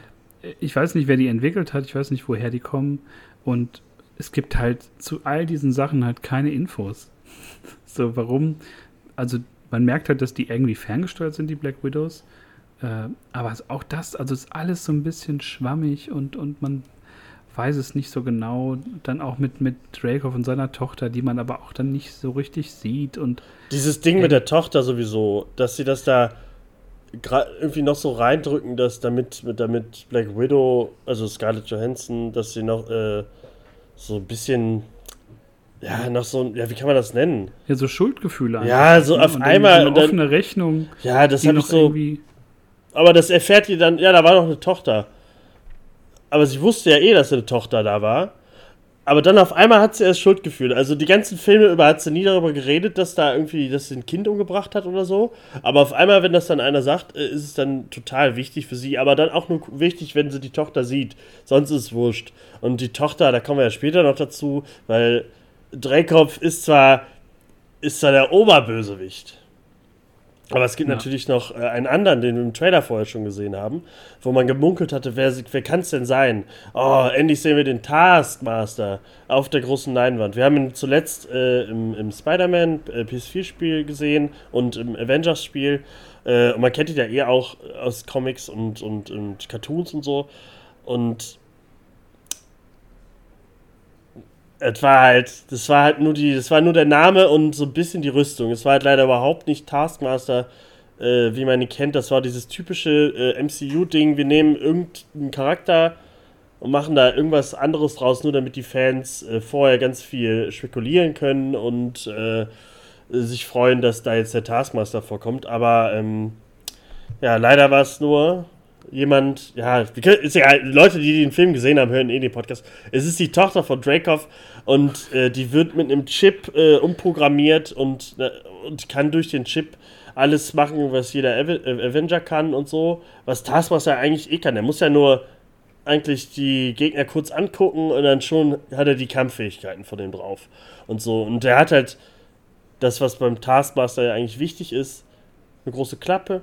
Ich weiß nicht, wer die entwickelt hat, ich weiß nicht, woher die kommen. Und es gibt halt zu all diesen Sachen halt keine Infos. [laughs] So, warum? Also man merkt halt, dass die irgendwie ferngesteuert sind, die Black Widows. Äh, aber auch das, also ist alles so ein bisschen schwammig und, und man weiß es nicht so genau. Dann auch mit, mit Dracoff und seiner Tochter, die man aber auch dann nicht so richtig sieht. Und Dieses Ding äh, mit der Tochter sowieso, dass sie das da irgendwie noch so reindrücken, dass damit, damit Black Widow, also Scarlett Johansson, dass sie noch äh, so ein bisschen ja, noch so, ja, wie kann man das nennen? Ja, so Schuldgefühle. Ja, so auf und einmal. So eine offene Rechnung. Ja, das habe ich so. Aber das erfährt ihr dann, ja, da war noch eine Tochter. Aber sie wusste ja eh, dass eine Tochter da war. Aber dann auf einmal hat sie erst Schuldgefühle. Also die ganzen Filme über hat sie nie darüber geredet, dass da irgendwie, dass sie ein Kind umgebracht hat oder so. Aber auf einmal, wenn das dann einer sagt, äh, ist es dann total wichtig für sie. Aber dann auch nur wichtig, wenn sie die Tochter sieht. Sonst ist es wurscht. Und die Tochter, da kommen wir ja später noch dazu, weil Dreikopf ist zwar, ist zwar der Oberbösewicht, aber es gibt ja. natürlich noch äh, einen anderen, den wir im Trailer vorher schon gesehen haben, wo man gemunkelt hatte, wer, wer kann es denn sein? Oh, endlich sehen wir den Taskmaster auf der großen Leinwand. Wir haben ihn zuletzt äh, im, im Spider-Man äh, PS4-Spiel gesehen und im Avengers-Spiel. Äh, und man kennt ihn ja eher auch aus Comics und, und, und Cartoons und so. Und es war halt, das war halt nur die, das war nur der Name und so ein bisschen die Rüstung. Es war halt leider überhaupt nicht Taskmaster, äh, wie man ihn kennt. Das war dieses typische äh, MCU-Ding. Wir nehmen irgendeinen Charakter und machen da irgendwas anderes draus, nur damit die Fans äh, vorher ganz viel spekulieren können und äh, sich freuen, dass da jetzt der Taskmaster vorkommt. Aber ähm, ja, leider war es nur jemand, ja, ist ja, Leute, die den Film gesehen haben, hören eh den Podcast. Es ist die Tochter von Dracoff und äh, die wird mit einem Chip äh, umprogrammiert und, äh, und kann durch den Chip alles machen, was jeder äh, Avenger kann und so. Was Taskmaster eigentlich eh kann. Er muss ja nur eigentlich die Gegner kurz angucken und dann schon hat er die Kampffähigkeiten von dem drauf und so. Und er hat halt das, was beim Taskmaster ja eigentlich wichtig ist, eine große Klappe,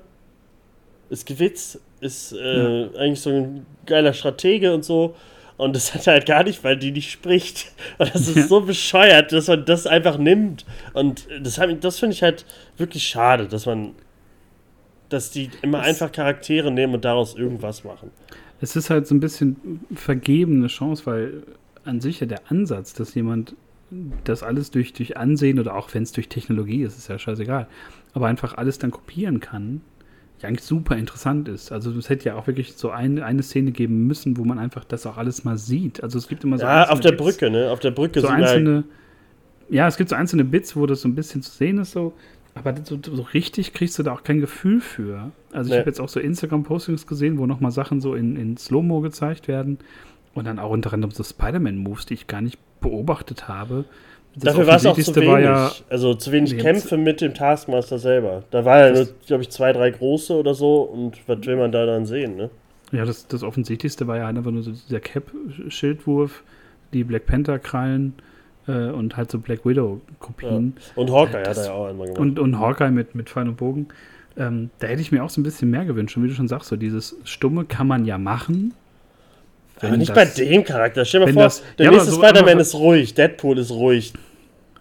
ist gewitzt, ist äh, ja. eigentlich so ein geiler Stratege und so. Und das hat er halt gar nicht, weil die nicht spricht. [laughs] Und das ist so bescheuert, dass man das einfach nimmt. Und das, das finde ich halt wirklich schade, dass man, dass die immer das einfach Charaktere nehmen und daraus irgendwas machen. es ist halt so ein bisschen vergebene Chance, weil an sich ja der Ansatz, dass jemand das alles durch, durch Ansehen oder auch wenn es durch Technologie ist, ist ja scheißegal, aber einfach alles dann kopieren kann, ja eigentlich super interessant ist. Also es hätte ja auch wirklich so ein, eine Szene geben müssen, wo man einfach das auch alles mal sieht. Also es gibt immer so Ja, auf der Bits, Brücke, ne? Auf der Brücke so einzelne, ja, es gibt so einzelne Bits, wo das so ein bisschen zu sehen ist, so, aber so, so richtig kriegst du da auch kein Gefühl für. Also ich nee. habe jetzt auch so Instagram-Postings gesehen, wo nochmal Sachen so in, in Slow-Mo gezeigt werden. Und dann auch unter anderem so Spider-Man-Moves, die ich gar nicht beobachtet habe. Das Dafür war es auch zu wenig. Ja, also zu wenig Kämpfe mit dem Taskmaster selber. Da war ja nur, glaube ich, zwei, drei große oder so. Und was will man da dann sehen, ne? Ja, das, das Offensichtlichste war ja einfach nur so dieser Cap-Schildwurf, die Black Panther-Krallen äh, und halt so Black Widow-Kopien. Ja. Und Hawkeye äh, hat er ja auch einmal gemacht. Und, und Hawkeye mit, mit Pfeil und Bogen. Ähm, da hätte ich mir auch so ein bisschen mehr gewünscht. Und wie du schon sagst, so dieses Stumme kann man ja machen, wenn aber nicht das, bei dem Charakter. Stell dir mal vor, das, der ja, nächste so Spider-Man ist ruhig, Deadpool ist ruhig.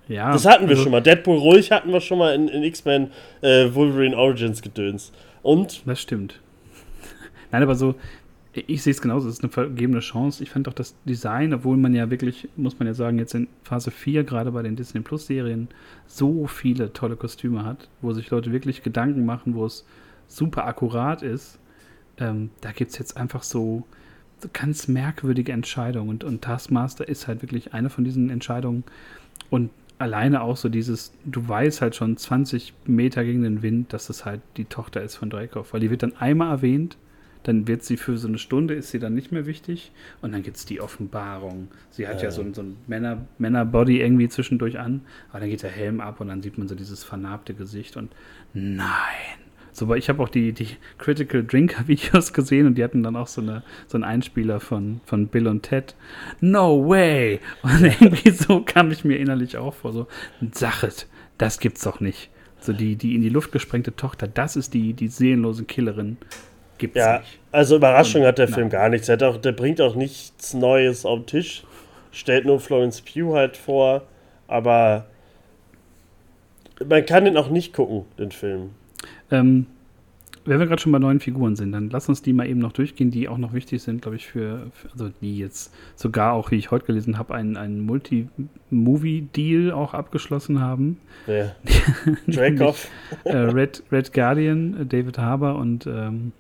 Ja. Das hatten wir also, schon mal. Deadpool ruhig hatten wir schon mal in, in X-Men äh, Wolverine Origins gedöns. Und? Das stimmt. [laughs] Nein, aber so, ich sehe es genauso, es ist eine vergebene Chance. Ich fand auch das Design, obwohl man ja wirklich, muss man ja sagen, jetzt in Phase 4, gerade bei den Disney Plus Serien, so viele tolle Kostüme hat, wo sich Leute wirklich Gedanken machen, wo es super akkurat ist. Ähm, da gibt es jetzt einfach so, ganz merkwürdige Entscheidung. Und, und Taskmaster ist halt wirklich eine von diesen Entscheidungen. Und alleine auch so dieses, du weißt halt schon 20 Meter gegen den Wind, dass es halt die Tochter ist von Dreykov. Weil die wird dann einmal erwähnt, dann wird sie für so eine Stunde, ist sie dann nicht mehr wichtig. Und dann gibt es die Offenbarung. Sie hat ja, ja so, so ein Männer, Männerbody irgendwie zwischendurch an, aber dann geht der Helm ab und dann sieht man so dieses vernarbte Gesicht und nein, so, ich habe auch die, die Critical Drinker [laughs] Videos gesehen und die hatten dann auch so, eine, so einen Einspieler von, von Bill und Ted. No way! Und irgendwie so kam ich mir innerlich auch vor, so, Sachet, das gibt's doch nicht. So die, die in die Luft gesprengte Tochter, das ist die, die seelenlose Killerin. Gibt's ja, nicht. Also Überraschung und, hat der Film gar nichts. Auch, der bringt auch nichts Neues auf den Tisch. Stellt nur Florence Pugh halt vor, aber man kann den auch nicht gucken, den Film. Ähm, wenn wir gerade schon bei neuen Figuren sind, dann lass uns die mal eben noch durchgehen, die auch noch wichtig sind, glaube ich, für, für, also die jetzt sogar auch, wie ich heute gelesen habe, einen, einen Multi-Movie-Deal auch abgeschlossen haben. Ja. [laughs] Dracoff. äh, Red, Red Guardian, David Harbour und ähm,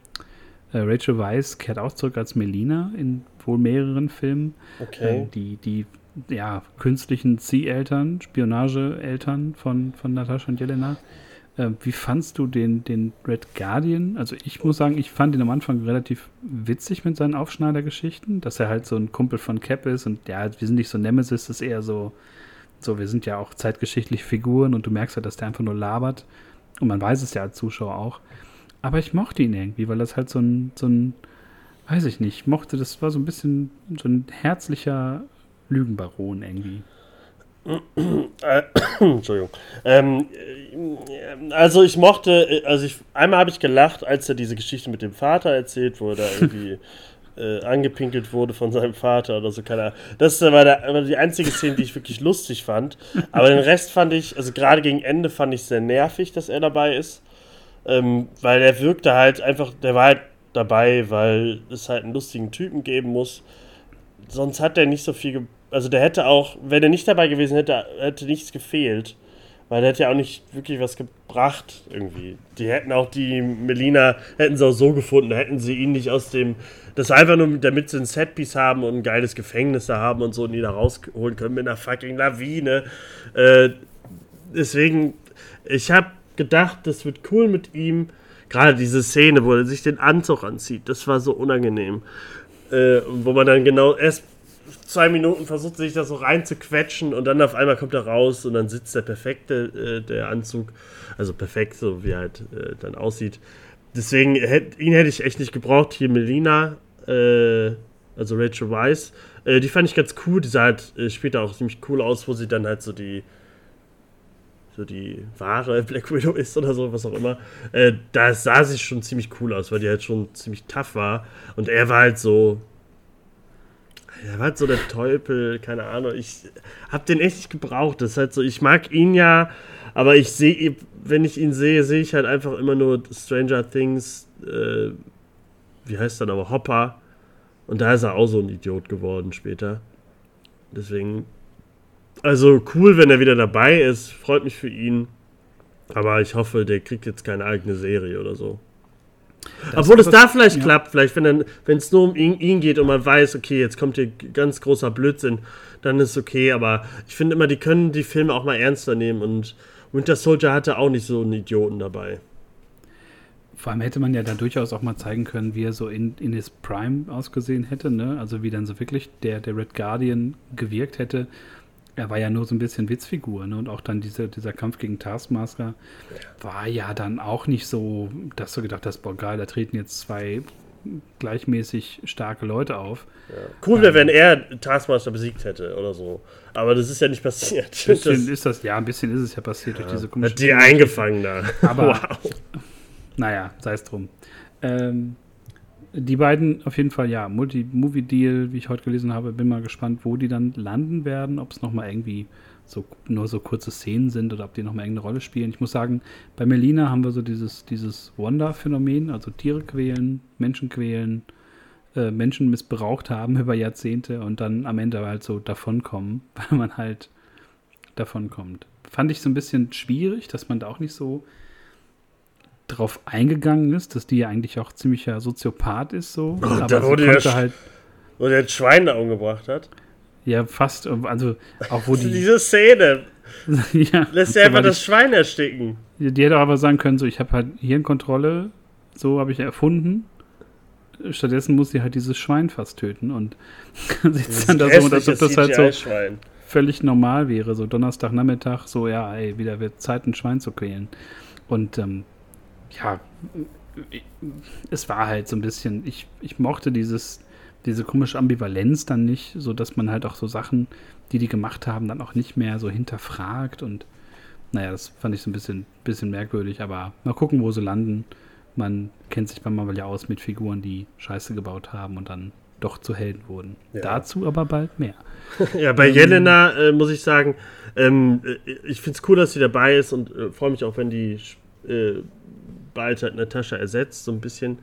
äh, Rachel Weisz kehrt auch zurück als Melina in wohl mehreren Filmen. Okay. Äh, die, die ja, künstlichen Zieheltern, Spionageeltern von, von Natascha und Jelena. Äh, wie fandst du den, den Red Guardian? Also ich muss sagen, ich fand ihn am Anfang relativ witzig mit seinen Aufschneidergeschichten, dass er halt so ein Kumpel von Cap ist und ja, wir sind nicht so Nemesis, das ist eher so, so, wir sind ja auch zeitgeschichtlich Figuren und du merkst ja, dass der einfach nur labert und man weiß es ja als Zuschauer auch. Aber ich mochte ihn irgendwie, weil das halt so ein, so ein, weiß ich nicht, mochte, das war so ein bisschen so ein herzlicher Lügenbaron irgendwie. Äh, [coughs] Entschuldigung. Ähm, also ich mochte, also ich, einmal habe ich gelacht, als er diese Geschichte mit dem Vater erzählt wurde, irgendwie [laughs] äh, angepinkelt wurde von seinem Vater oder so, keine Ahnung. Das war, der, war die einzige Szene, die ich wirklich lustig fand. Aber den Rest fand ich, also gerade gegen Ende fand ich sehr nervig, dass er dabei ist. Ähm, weil er wirkte halt einfach, der war halt dabei, weil es halt einen lustigen Typen geben muss. Sonst hat er nicht so viel also der hätte auch, wenn er nicht dabei gewesen hätte, hätte nichts gefehlt. Weil der hätte ja auch nicht wirklich was gebracht irgendwie. Die hätten auch die Melina, hätten sie auch so gefunden, hätten sie ihn nicht aus dem, das einfach nur damit sie ein Setpiece haben und ein geiles Gefängnis da haben und so und ihn da rausholen können mit einer fucking Lawine. Äh, deswegen, ich habe gedacht, das wird cool mit ihm. Gerade diese Szene, wo er sich den Anzug anzieht, das war so unangenehm. Äh, wo man dann genau erst zwei Minuten versucht sich da so rein zu quetschen und dann auf einmal kommt er raus und dann sitzt der perfekte, äh, der Anzug. Also perfekt, so wie er halt äh, dann aussieht. Deswegen, hätt, ihn hätte ich echt nicht gebraucht. Hier Melina, äh, also Rachel Weisz, äh, die fand ich ganz cool. Die sah halt äh, später auch ziemlich cool aus, wo sie dann halt so die so die wahre [laughs] Black Widow ist oder so, was auch immer. Äh, da sah sie schon ziemlich cool aus, weil die halt schon ziemlich tough war. Und er war halt so, er war halt so der Teufel, keine Ahnung. Ich hab den echt nicht gebraucht. Das ist halt so, ich mag ihn ja, aber ich sehe, wenn ich ihn sehe, sehe ich halt einfach immer nur Stranger Things, äh, wie heißt dann aber, Hopper. Und da ist er auch so ein Idiot geworden später. Deswegen, also cool, wenn er wieder dabei ist. Freut mich für ihn. Aber ich hoffe, der kriegt jetzt keine eigene Serie oder so. Das Obwohl es da vielleicht ja. klappt, vielleicht wenn es nur um ihn, ihn, geht und man weiß, okay, jetzt kommt hier ganz großer Blödsinn, dann ist es okay. Aber ich finde immer, die können die Filme auch mal ernster nehmen und Winter Soldier hatte auch nicht so einen Idioten dabei. Vor allem hätte man ja da durchaus auch mal zeigen können, wie er so in, in his Prime ausgesehen hätte, ne? Also wie dann so wirklich der, der Red Guardian gewirkt hätte. Er war ja nur so ein bisschen Witzfigur, ne? Und auch dann diese, dieser Kampf gegen Taskmaster war ja dann auch nicht so, dass du gedacht hast, boah geil, da treten jetzt zwei gleichmäßig starke Leute auf. Ja. Cool wäre, ähm, wenn er Taskmaster besiegt hätte oder so. Aber das ist ja nicht passiert. Ein bisschen das, ist das, ja, ein bisschen ist es ja passiert ja, durch diese komische. Hat die eingefangen da. Aber [laughs] wow. Naja, sei es drum. Ähm, die beiden auf jeden Fall, ja, Multi-Movie-Deal, wie ich heute gelesen habe, bin mal gespannt, wo die dann landen werden, ob es nochmal irgendwie so nur so kurze Szenen sind oder ob die nochmal irgendeine Rolle spielen. Ich muss sagen, bei Melina haben wir so dieses, dieses Wonder-Phänomen, also Tiere quälen, Menschen quälen, äh, Menschen missbraucht haben [laughs] über Jahrzehnte und dann am Ende halt so davonkommen, [laughs] weil man halt davonkommt. Fand ich so ein bisschen schwierig, dass man da auch nicht so drauf eingegangen ist, dass die ja eigentlich auch ziemlicher Soziopath ist, so. Oh, aber da wurde konnte halt. Wo der ein Schwein da umgebracht hat. Ja, fast. Also, auch wo die. [laughs] Diese Szene. [laughs] ja, Lässt er einfach das Schwein ersticken. Die, die hätte aber sagen können, so, ich habe halt Hirnkontrolle, so habe ich erfunden. Stattdessen muss sie halt dieses Schwein fast töten und [laughs] sitzt dann da so, als ob das halt so völlig normal wäre. So Donnerstagnachmittag, so, ja, ey, wieder wird Zeit, ein Schwein zu quälen. Und ähm, ja, es war halt so ein bisschen, ich, ich mochte dieses, diese komische Ambivalenz dann nicht, so dass man halt auch so Sachen, die die gemacht haben, dann auch nicht mehr so hinterfragt und naja, das fand ich so ein bisschen, bisschen merkwürdig, aber mal gucken, wo sie landen. Man kennt sich Marvel ja aus mit Figuren, die Scheiße gebaut haben und dann doch zu Helden wurden. Ja. Dazu aber bald mehr. [laughs] ja, bei ähm, Jelena äh, muss ich sagen, ähm, äh, ich finde es cool, dass sie dabei ist und äh, freue mich auch, wenn die äh, bald halt Natascha ersetzt, so ein bisschen.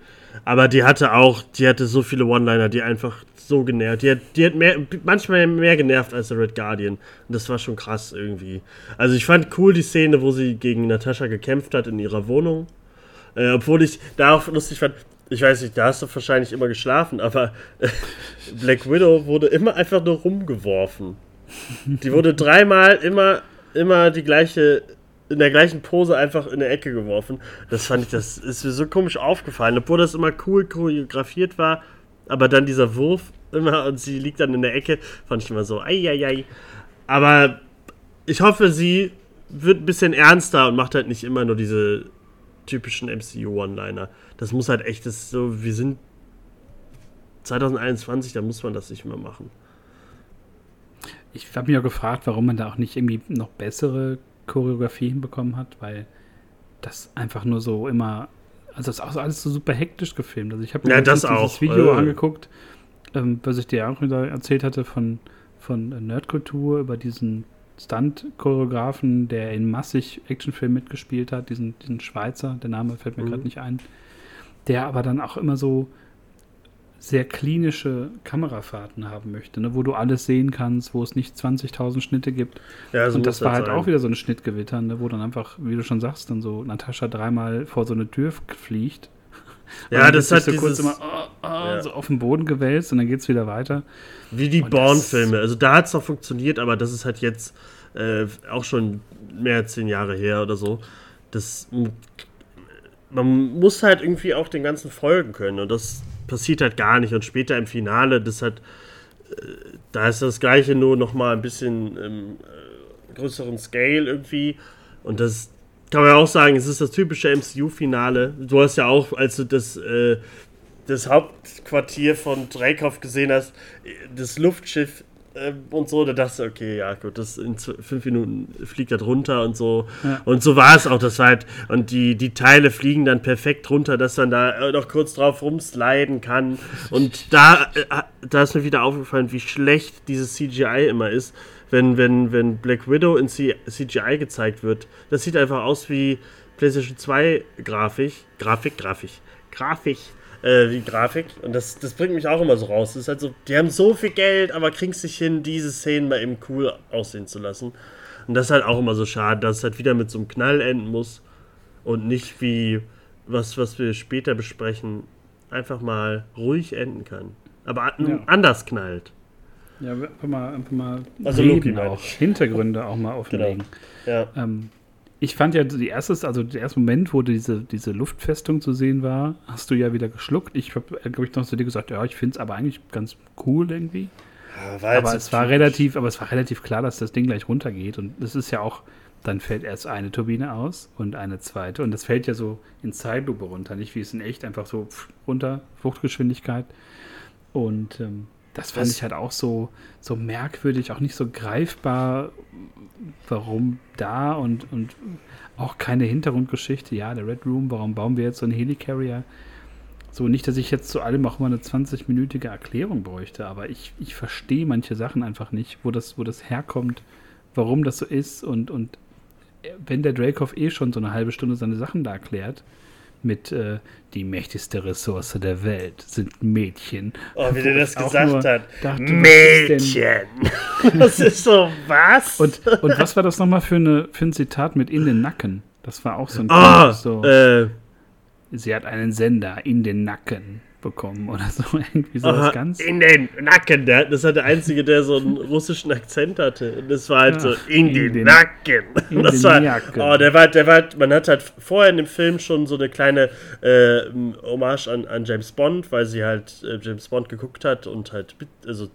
Aber die hatte auch, die hatte so viele One-Liner, die einfach so genervt. Die hat, die hat mehr, manchmal mehr genervt als der Red Guardian. Und das war schon krass irgendwie. Also ich fand cool die Szene, wo sie gegen Natascha gekämpft hat in ihrer Wohnung. Äh, obwohl ich da auch lustig fand, ich weiß nicht, da hast du wahrscheinlich immer geschlafen, aber äh, Black Widow wurde immer einfach nur rumgeworfen. Die wurde dreimal immer, immer die gleiche in der gleichen Pose einfach in der Ecke geworfen. Das fand ich, das ist mir so komisch aufgefallen, obwohl das immer cool choreografiert war. Aber dann dieser Wurf immer und sie liegt dann in der Ecke, fand ich immer so, ei, ei, ei. Aber ich hoffe, sie wird ein bisschen ernster und macht halt nicht immer nur diese typischen MCU-One-Liner. Das muss halt echt, das so, wir sind 2021, da muss man das nicht mehr machen. Ich habe mich auch gefragt, warum man da auch nicht irgendwie noch bessere Choreografie hinbekommen hat, weil das einfach nur so immer, also das ist auch alles so super hektisch gefilmt. Also ich habe mir ja, das dieses Video äh. angeguckt, ähm, was ich dir auch wieder erzählt hatte von, von Nerdkultur über diesen Stunt-Choreografen, der in massig Actionfilmen mitgespielt hat, diesen, diesen Schweizer, der Name fällt mir mhm. gerade nicht ein, der aber dann auch immer so sehr klinische Kamerafahrten haben möchte, ne? wo du alles sehen kannst, wo es nicht 20.000 Schnitte gibt. Ja, so und das war halt sein. auch wieder so ein Schnittgewitter, ne? wo dann einfach, wie du schon sagst, dann so Natascha dreimal vor so eine Tür fliegt. [laughs] Ja, das hat so kurz immer oh, oh, ja. so auf den Boden gewälzt und dann geht es wieder weiter. Wie die Born-Filme. Also da hat es noch funktioniert, aber das ist halt jetzt äh, auch schon mehr als zehn Jahre her oder so. Das man muss halt irgendwie auch den ganzen folgen können und das passiert halt gar nicht. Und später im Finale, das hat, äh, da ist das Gleiche nur noch mal ein bisschen im äh, größeren Scale irgendwie. Und das kann man ja auch sagen, es ist das typische MCU-Finale. Du hast ja auch, als du das, äh, das Hauptquartier von Dreykov gesehen hast, das Luftschiff und so, da dachte ich, okay, ja gut, das in fünf Minuten fliegt das runter und so. Ja. Und so war es auch, das war halt, und die, die Teile fliegen dann perfekt runter, dass man da noch kurz drauf rumsliden kann. Und da, äh, da ist mir wieder aufgefallen, wie schlecht dieses CGI immer ist, wenn, wenn, wenn Black Widow in CGI gezeigt wird. Das sieht einfach aus wie PlayStation 2 Grafik, Grafik, Grafik, Grafik. Äh, die Grafik. Und das, das bringt mich auch immer so raus. Das ist halt so, die haben so viel Geld, aber kriegen es nicht hin, diese Szenen mal eben cool aussehen zu lassen. Und das ist halt auch immer so schade, dass es halt wieder mit so einem Knall enden muss und nicht wie was, was wir später besprechen, einfach mal ruhig enden kann. Aber ja. anders knallt. Ja, einfach mal, einfach mal also Loki auch, Hintergründe auch mal auflegen. Genau. Ja. Ähm, ich fand ja die erste, also der erste Moment, wo diese, diese Luftfestung zu sehen war, hast du ja wieder geschluckt. Ich habe, glaube ich, noch zu dir gesagt, ja, ich finde es aber eigentlich ganz cool irgendwie. Ja, aber es war relativ, aber es war relativ klar, dass das Ding gleich runtergeht. Und es ist ja auch, dann fällt erst eine Turbine aus und eine zweite. Und das fällt ja so in Zeitlupe runter, nicht wie es in echt einfach so runter, Fluchtgeschwindigkeit. Und ähm, das fand das ich halt auch so, so merkwürdig, auch nicht so greifbar, warum da und, und auch keine Hintergrundgeschichte. Ja, der Red Room, warum bauen wir jetzt so einen Helicarrier? So, nicht, dass ich jetzt zu allem auch mal eine 20-minütige Erklärung bräuchte, aber ich, ich verstehe manche Sachen einfach nicht, wo das, wo das herkommt, warum das so ist und, und wenn der Dracov eh schon so eine halbe Stunde seine Sachen da erklärt, mit äh, die mächtigste Ressource der Welt sind Mädchen. Oh, wie der das gesagt hat. Dachte, Mädchen! [laughs] das ist so was? Und, und was war das nochmal für, eine, für ein Zitat mit in den Nacken? Das war auch so ein oh, so. Äh. Sie hat einen Sender in den Nacken bekommen oder so. [laughs] Irgendwie so was ganz. In den Nacken. Der, das war der Einzige, der so einen russischen Akzent hatte. Und das war halt ja, so in, in den, den, Nacken. In [laughs] das den war, oh, der war, der war, man hat halt vorher in dem Film schon so eine kleine äh, Hommage an, an James Bond, weil sie halt äh, James Bond geguckt hat und halt mit, also,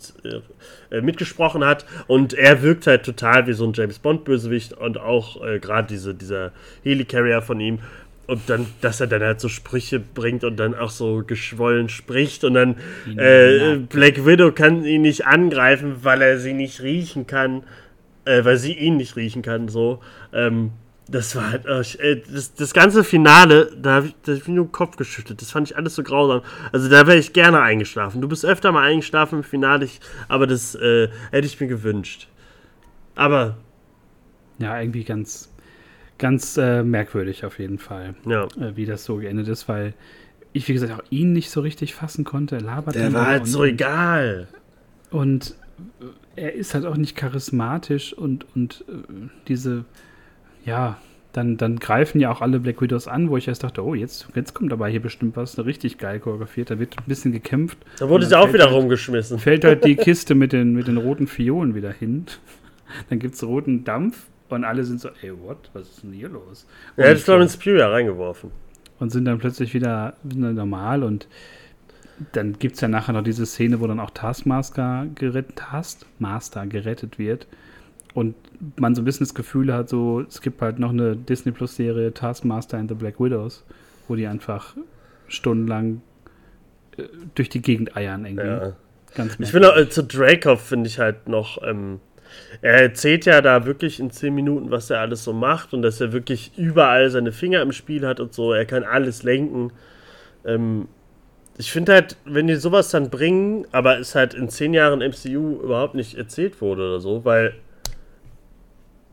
äh, mitgesprochen hat. Und er wirkt halt total wie so ein James Bond-Bösewicht und auch äh, gerade diese, dieser Helicarrier von ihm und dann, dass er dann halt so Sprüche bringt und dann auch so geschwollen spricht und dann äh, Black Widow kann ihn nicht angreifen, weil er sie nicht riechen kann, äh, weil sie ihn nicht riechen kann, so. Ähm, das war halt, äh, das, das ganze Finale, da habe ich, hab ich nur den Kopf geschüttelt. Das fand ich alles so grausam. Also da wäre ich gerne eingeschlafen. Du bist öfter mal eingeschlafen im Finale, ich, aber das äh, hätte ich mir gewünscht. Aber. Ja, irgendwie ganz ganz äh, merkwürdig auf jeden Fall, ja. äh, wie das so geendet ist, weil ich, wie gesagt, auch ihn nicht so richtig fassen konnte. Er labert Der war halt so egal. Und er ist halt auch nicht charismatisch und, und äh, diese, ja, dann, dann greifen ja auch alle Black Widows an, wo ich erst dachte, oh, jetzt, jetzt kommt aber hier bestimmt was, richtig geil choreografiert. Da wird ein bisschen gekämpft. Da wurde sie auch wieder halt, rumgeschmissen. Fällt halt die [laughs] Kiste mit den, mit den roten Fiolen wieder hin. Dann gibt es roten Dampf und alle sind so, ey, what? Was ist denn hier los? Und er hat Florence Pugh ja reingeworfen. Und sind dann plötzlich wieder, wieder normal und dann gibt es ja nachher noch diese Szene, wo dann auch Taskmaster gerettet, Taskmaster gerettet wird. Und man so ein bisschen das Gefühl hat, so, es gibt halt noch eine Disney Plus Serie Taskmaster and the Black Widows, wo die einfach stundenlang äh, durch die Gegend eiern irgendwie. Ja. Ganz ich finde, äh, zu Dracov finde ich halt noch ähm, er erzählt ja da wirklich in 10 Minuten, was er alles so macht und dass er wirklich überall seine Finger im Spiel hat und so. Er kann alles lenken. Ähm, ich finde halt, wenn die sowas dann bringen, aber es halt in 10 Jahren MCU überhaupt nicht erzählt wurde oder so, weil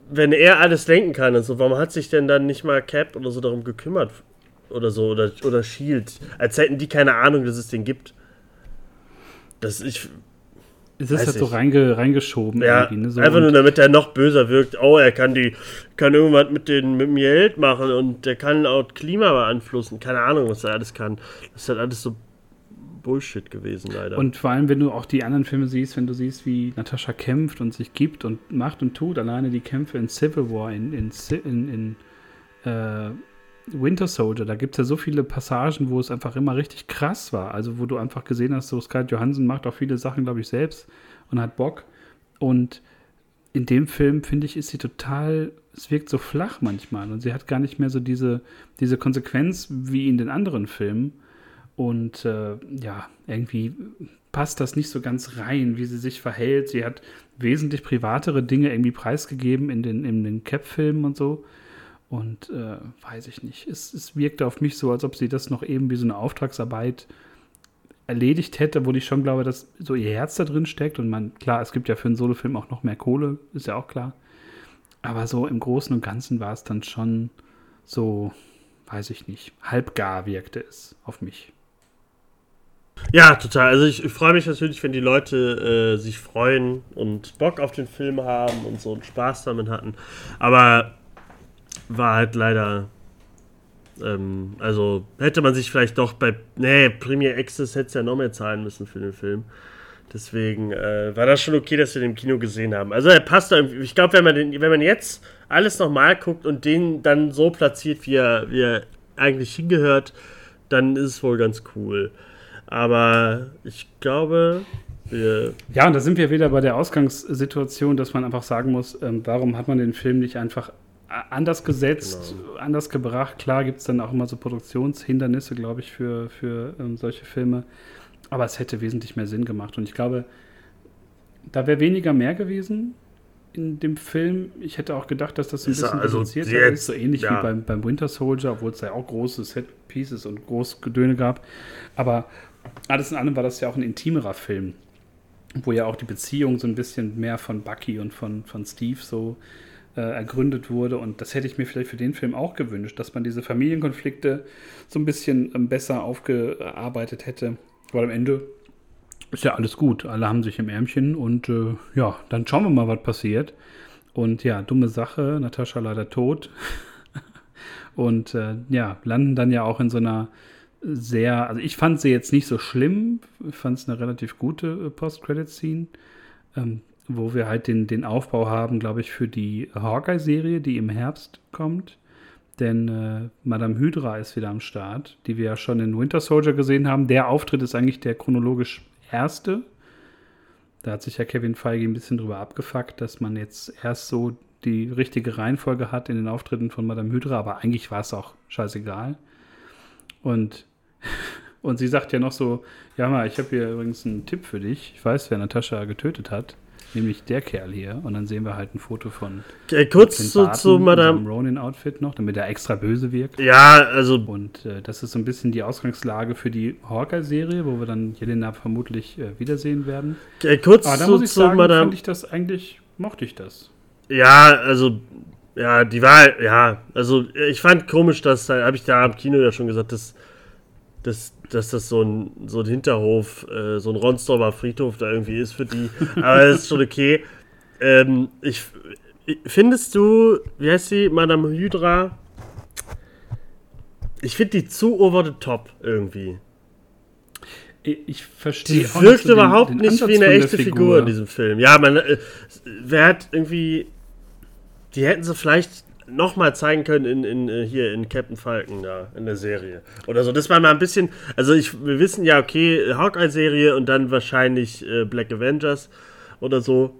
wenn er alles lenken kann und so, warum hat sich denn dann nicht mal Cap oder so darum gekümmert oder so oder, oder Shield, als hätten die keine Ahnung, dass es den gibt. Das ich es ist halt so reinge, reingeschoben. Ja, ne? so einfach nur damit er noch böser wirkt. Oh, er kann die, kann irgendwas mit, den, mit dem Geld machen und der kann auch Klima beeinflussen. Keine Ahnung, was er alles kann. Das ist halt alles so Bullshit gewesen, leider. Und vor allem, wenn du auch die anderen Filme siehst, wenn du siehst, wie Natascha kämpft und sich gibt und macht und tut, alleine die Kämpfe in Civil War, in, in, in, in äh, Winter Soldier, da gibt es ja so viele Passagen, wo es einfach immer richtig krass war. Also wo du einfach gesehen hast, so Scarlett Johansson macht auch viele Sachen, glaube ich, selbst und hat Bock. Und in dem Film, finde ich, ist sie total, es wirkt so flach manchmal und sie hat gar nicht mehr so diese, diese Konsequenz wie in den anderen Filmen. Und äh, ja, irgendwie passt das nicht so ganz rein, wie sie sich verhält. Sie hat wesentlich privatere Dinge irgendwie preisgegeben in den, in den Cap-Filmen und so. Und äh, weiß ich nicht. Es, es wirkte auf mich so, als ob sie das noch eben wie so eine Auftragsarbeit erledigt hätte, wo ich schon glaube, dass so ihr Herz da drin steckt. Und man, klar, es gibt ja für einen Solofilm auch noch mehr Kohle, ist ja auch klar. Aber so im Großen und Ganzen war es dann schon so, weiß ich nicht, halbgar wirkte es auf mich. Ja, total. Also ich, ich freue mich natürlich, wenn die Leute äh, sich freuen und Bock auf den Film haben und so und Spaß damit hatten. Aber war halt leider. Ähm, also hätte man sich vielleicht doch bei. Nee, Premier Access hätte es ja noch mehr zahlen müssen für den Film. Deswegen äh, war das schon okay, dass wir den im Kino gesehen haben. Also er passt da irgendwie. Ich glaube, wenn man wenn man jetzt alles nochmal guckt und den dann so platziert, wie er, wie er eigentlich hingehört, dann ist es wohl ganz cool. Aber ich glaube. Ja, und da sind wir wieder bei der Ausgangssituation, dass man einfach sagen muss, ähm, warum hat man den Film nicht einfach anders gesetzt, genau. anders gebracht. Klar gibt es dann auch immer so Produktionshindernisse, glaube ich, für, für ähm, solche Filme. Aber es hätte wesentlich mehr Sinn gemacht. Und ich glaube, da wäre weniger mehr gewesen in dem Film. Ich hätte auch gedacht, dass das ein ist bisschen also reduzierter ist, so ähnlich ja. wie beim, beim Winter Soldier, obwohl es ja auch große Set-Pieces und groß Gedöne gab. Aber alles in allem war das ja auch ein intimerer Film, wo ja auch die Beziehung so ein bisschen mehr von Bucky und von, von Steve so äh, ergründet wurde. Und das hätte ich mir vielleicht für den Film auch gewünscht, dass man diese Familienkonflikte so ein bisschen ähm, besser aufgearbeitet hätte. Weil am Ende ist ja alles gut. Alle haben sich im Ärmchen und äh, ja, dann schauen wir mal, was passiert. Und ja, dumme Sache, Natascha leider tot. [laughs] und äh, ja, landen dann ja auch in so einer sehr, also ich fand sie jetzt nicht so schlimm, fand es eine relativ gute äh, Post-Credit-Scene, ähm, wo wir halt den, den Aufbau haben, glaube ich, für die Hawkeye-Serie, die im Herbst kommt. Denn äh, Madame Hydra ist wieder am Start, die wir ja schon in Winter Soldier gesehen haben. Der Auftritt ist eigentlich der chronologisch erste. Da hat sich ja Kevin Feige ein bisschen drüber abgefuckt, dass man jetzt erst so die richtige Reihenfolge hat in den Auftritten von Madame Hydra, aber eigentlich war es auch scheißegal. Und, [laughs] und sie sagt ja noch so: Ja, mal, ich habe hier übrigens einen Tipp für dich. Ich weiß, wer Natascha getötet hat nämlich der Kerl hier. Und dann sehen wir halt ein Foto von äh, kurz zu, zu Madame Ronin-Outfit noch, damit er extra böse wirkt. Ja, also. Und äh, das ist so ein bisschen die Ausgangslage für die Hawkeye-Serie, wo wir dann Jelena vermutlich äh, wiedersehen werden. Äh, kurz Aber da zu, muss ich zu sagen, Madame. fand ich das eigentlich, mochte ich das. Ja, also. Ja, die war, ja, also ich fand komisch, dass, da habe ich da am Kino ja schon gesagt, dass, dass dass das so ein, so ein Hinterhof, äh, so ein Ronsdorfer Friedhof da irgendwie ist für die. Aber das ist schon okay. Ähm, ich, findest du, wie heißt sie, Madame Hydra? Ich finde die zu over the top irgendwie. Ich verstehe. Die wirkt überhaupt den, den nicht wie eine echte Figur. Figur in diesem Film. Ja, man, äh, wer hat irgendwie. Die hätten sie vielleicht nochmal zeigen können in, in, äh, hier in Captain Falcon da in der Serie. Oder so. Das war mal ein bisschen. Also ich, wir wissen ja, okay, Hawkeye-Serie und dann wahrscheinlich äh, Black Avengers oder so.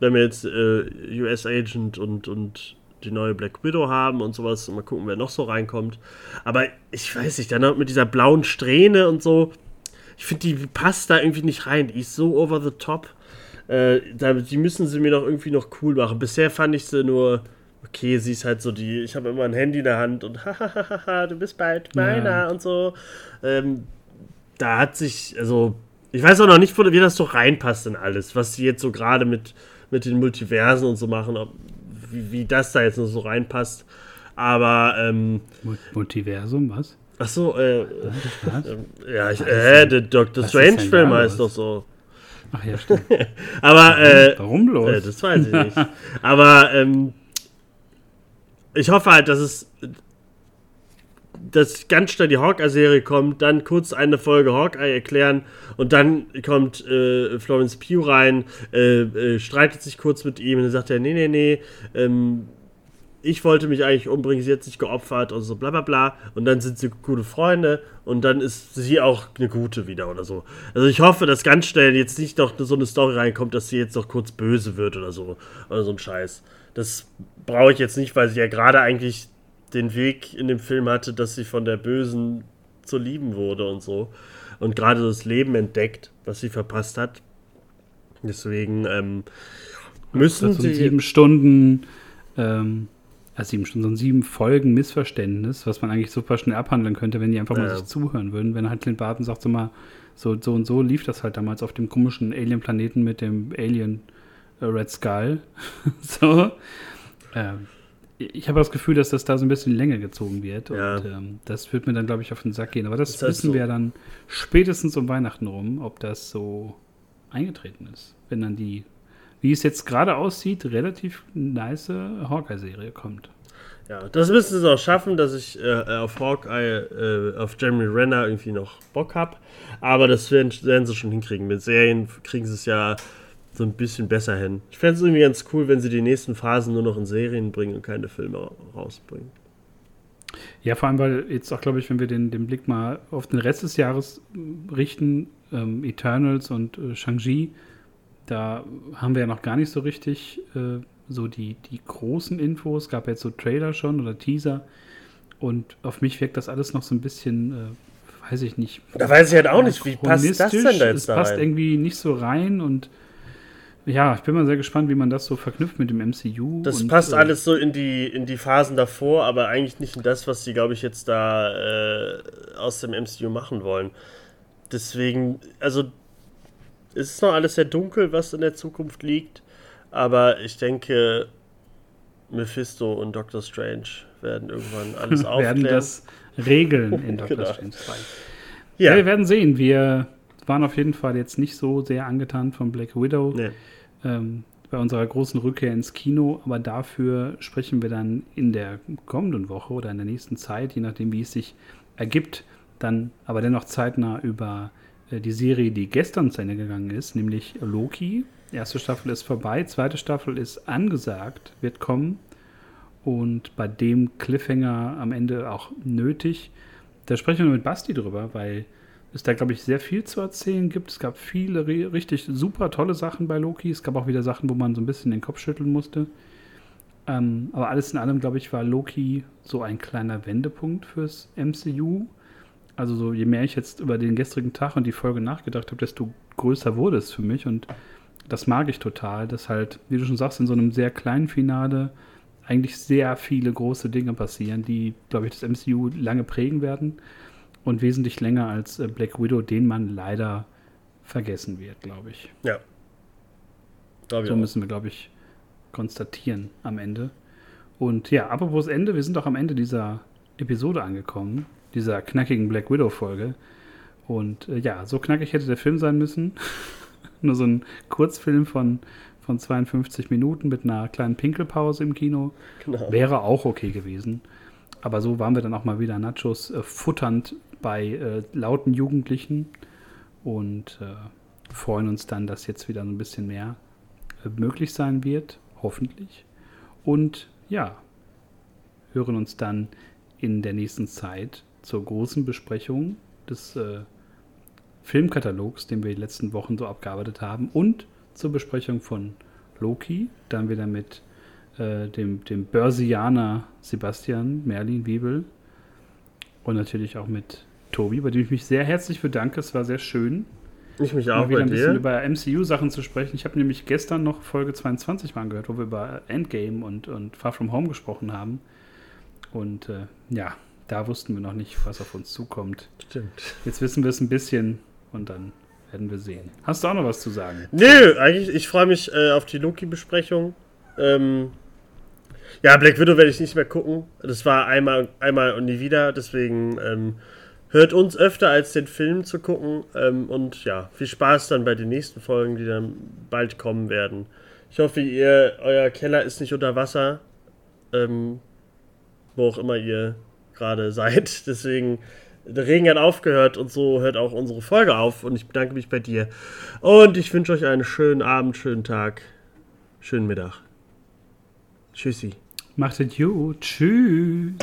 Wenn wir jetzt äh, US Agent und, und die neue Black Widow haben und sowas. Mal gucken, wer noch so reinkommt. Aber ich weiß nicht, dann mit dieser blauen Strähne und so. Ich finde, die passt da irgendwie nicht rein. Die ist so over the top. Äh, die müssen sie mir noch irgendwie noch cool machen. Bisher fand ich sie nur okay, sie ist halt so die, ich habe immer ein Handy in der Hand und [laughs] hahaha, du bist bald meiner ja. und so. Ähm, da hat sich, also, ich weiß auch noch nicht, wie das so reinpasst in alles, was sie jetzt so gerade mit, mit den Multiversen und so machen, ob, wie, wie das da jetzt noch so reinpasst. Aber, ähm, Multiversum, was? Ach so, äh, was? Äh, ja, ich, äh, der Dr. Strange-Film heißt doch so. Ach ja, stimmt. [laughs] Aber, äh, Warum bloß? Äh, das weiß ich nicht. Aber, ähm, ich hoffe halt, dass es dass ganz schnell die Hawkeye-Serie kommt, dann kurz eine Folge Hawkeye erklären und dann kommt äh, Florence Pugh rein, äh, äh, streitet sich kurz mit ihm und dann sagt er, nee, nee, nee, ähm, ich wollte mich eigentlich umbringen, sie hat sich geopfert und so bla bla bla und dann sind sie gute Freunde und dann ist sie auch eine gute wieder oder so. Also ich hoffe, dass ganz schnell jetzt nicht noch so eine Story reinkommt, dass sie jetzt noch kurz böse wird oder so oder so ein Scheiß. Das brauche ich jetzt nicht, weil sie ja gerade eigentlich den Weg in dem Film hatte, dass sie von der Bösen zur Lieben wurde und so. Und gerade das Leben entdeckt, was sie verpasst hat. Deswegen ähm, müssen sie. sieben Stunden, ähm, also sieben Stunden, so ein sieben Folgen Missverständnis, was man eigentlich super schnell abhandeln könnte, wenn die einfach mal sich zuhören würden. Wenn halt Clint Barton sagt so mal, so, so und so lief das halt damals auf dem komischen Alien-Planeten mit dem Alien Red Skull. [laughs] so. Ähm, ich habe das Gefühl, dass das da so ein bisschen länger gezogen wird. Ja. Und ähm, das wird mir dann, glaube ich, auf den Sack gehen. Aber das Ist halt wissen so. wir dann spätestens um Weihnachten rum, ob das so eingetreten ist. Wenn dann die, wie es jetzt gerade aussieht, relativ nice Hawkeye-Serie kommt. Ja, das müssen sie auch schaffen, dass ich äh, auf Hawkeye, äh, auf Jeremy Renner irgendwie noch Bock habe. Aber das werden, werden sie schon hinkriegen. Mit Serien kriegen sie es ja so ein bisschen besser hin. Ich fände es irgendwie ganz cool, wenn sie die nächsten Phasen nur noch in Serien bringen und keine Filme rausbringen. Ja, vor allem, weil jetzt auch, glaube ich, wenn wir den, den Blick mal auf den Rest des Jahres äh, richten, ähm, Eternals und äh, Shang-Chi, da haben wir ja noch gar nicht so richtig äh, so die, die großen Infos. Es gab jetzt so Trailer schon oder Teaser. Und auf mich wirkt das alles noch so ein bisschen, äh, weiß ich nicht. Da weiß ich halt auch nicht, wie passt das denn da Es jetzt da passt rein? irgendwie nicht so rein und ja, ich bin mal sehr gespannt, wie man das so verknüpft mit dem MCU. Das und, passt äh, alles so in die, in die Phasen davor, aber eigentlich nicht in das, was sie, glaube ich, jetzt da äh, aus dem MCU machen wollen. Deswegen, also, es ist noch alles sehr dunkel, was in der Zukunft liegt, aber ich denke, Mephisto und Doctor Strange werden irgendwann [laughs] alles aufklären. werden das regeln in [laughs] Doctor Genau. Strange 2. Ja. ja, wir werden sehen. Wir waren auf jeden Fall jetzt nicht so sehr angetan von Black Widow nee. Ähm, bei unserer großen Rückkehr ins Kino, aber dafür sprechen wir dann in der kommenden Woche oder in der nächsten Zeit, je nachdem, wie es sich ergibt, dann aber dennoch zeitnah über äh, die Serie, die gestern zu Ende gegangen ist, nämlich Loki. Erste Staffel ist vorbei, zweite Staffel ist angesagt, wird kommen und bei dem Cliffhanger am Ende auch nötig. Da sprechen wir mit Basti drüber, weil es da, glaube ich, sehr viel zu erzählen gibt. Es gab viele ri- richtig super tolle Sachen bei Loki. Es gab auch wieder Sachen, wo man so ein bisschen den Kopf schütteln musste. Ähm, aber alles in allem, glaube ich, war Loki so ein kleiner Wendepunkt fürs MCU. Also so, je mehr ich jetzt über den gestrigen Tag und die Folge nachgedacht habe, desto größer wurde es für mich. Und das mag ich total, dass halt, wie du schon sagst, in so einem sehr kleinen Finale eigentlich sehr viele große Dinge passieren, die, glaube ich, das MCU lange prägen werden und wesentlich länger als äh, Black Widow, den man leider vergessen wird, glaube ich. ja. Glaub ich So auch. müssen wir, glaube ich, konstatieren am Ende. Und ja, apropos Ende, wir sind auch am Ende dieser Episode angekommen, dieser knackigen Black Widow-Folge. Und äh, ja, so knackig hätte der Film sein müssen. [laughs] Nur so ein Kurzfilm von, von 52 Minuten mit einer kleinen Pinkelpause im Kino. Genau. Wäre auch okay gewesen. Aber so waren wir dann auch mal wieder Nachos äh, futternd bei äh, lauten Jugendlichen und äh, freuen uns dann, dass jetzt wieder ein bisschen mehr äh, möglich sein wird, hoffentlich. Und ja, hören uns dann in der nächsten Zeit zur großen Besprechung des äh, Filmkatalogs, den wir die letzten Wochen so abgearbeitet haben, und zur Besprechung von Loki, dann wieder mit äh, dem, dem Börsianer Sebastian Merlin Wiebel und natürlich auch mit Tobi, bei dem ich mich sehr herzlich bedanke. Es war sehr schön, Ich mich mal auch wieder bei ein bisschen dir. über MCU-Sachen zu sprechen. Ich habe nämlich gestern noch Folge 22 mal angehört, wo wir über Endgame und, und Far From Home gesprochen haben. Und äh, ja, da wussten wir noch nicht, was auf uns zukommt. Stimmt. Jetzt wissen wir es ein bisschen und dann werden wir sehen. Hast du auch noch was zu sagen? Nö, eigentlich, ich freue mich äh, auf die Loki-Besprechung. Ähm, ja, Black Widow werde ich nicht mehr gucken. Das war einmal, einmal und nie wieder. Deswegen ähm, hört uns öfter als den Film zu gucken. Ähm, und ja, viel Spaß dann bei den nächsten Folgen, die dann bald kommen werden. Ich hoffe, ihr, euer Keller ist nicht unter Wasser. Ähm, wo auch immer ihr gerade [laughs] seid. Deswegen, der Regen hat aufgehört und so hört auch unsere Folge auf. Und ich bedanke mich bei dir. Und ich wünsche euch einen schönen Abend, schönen Tag, schönen Mittag. Tschüssi. Macht es gut. Tschüss.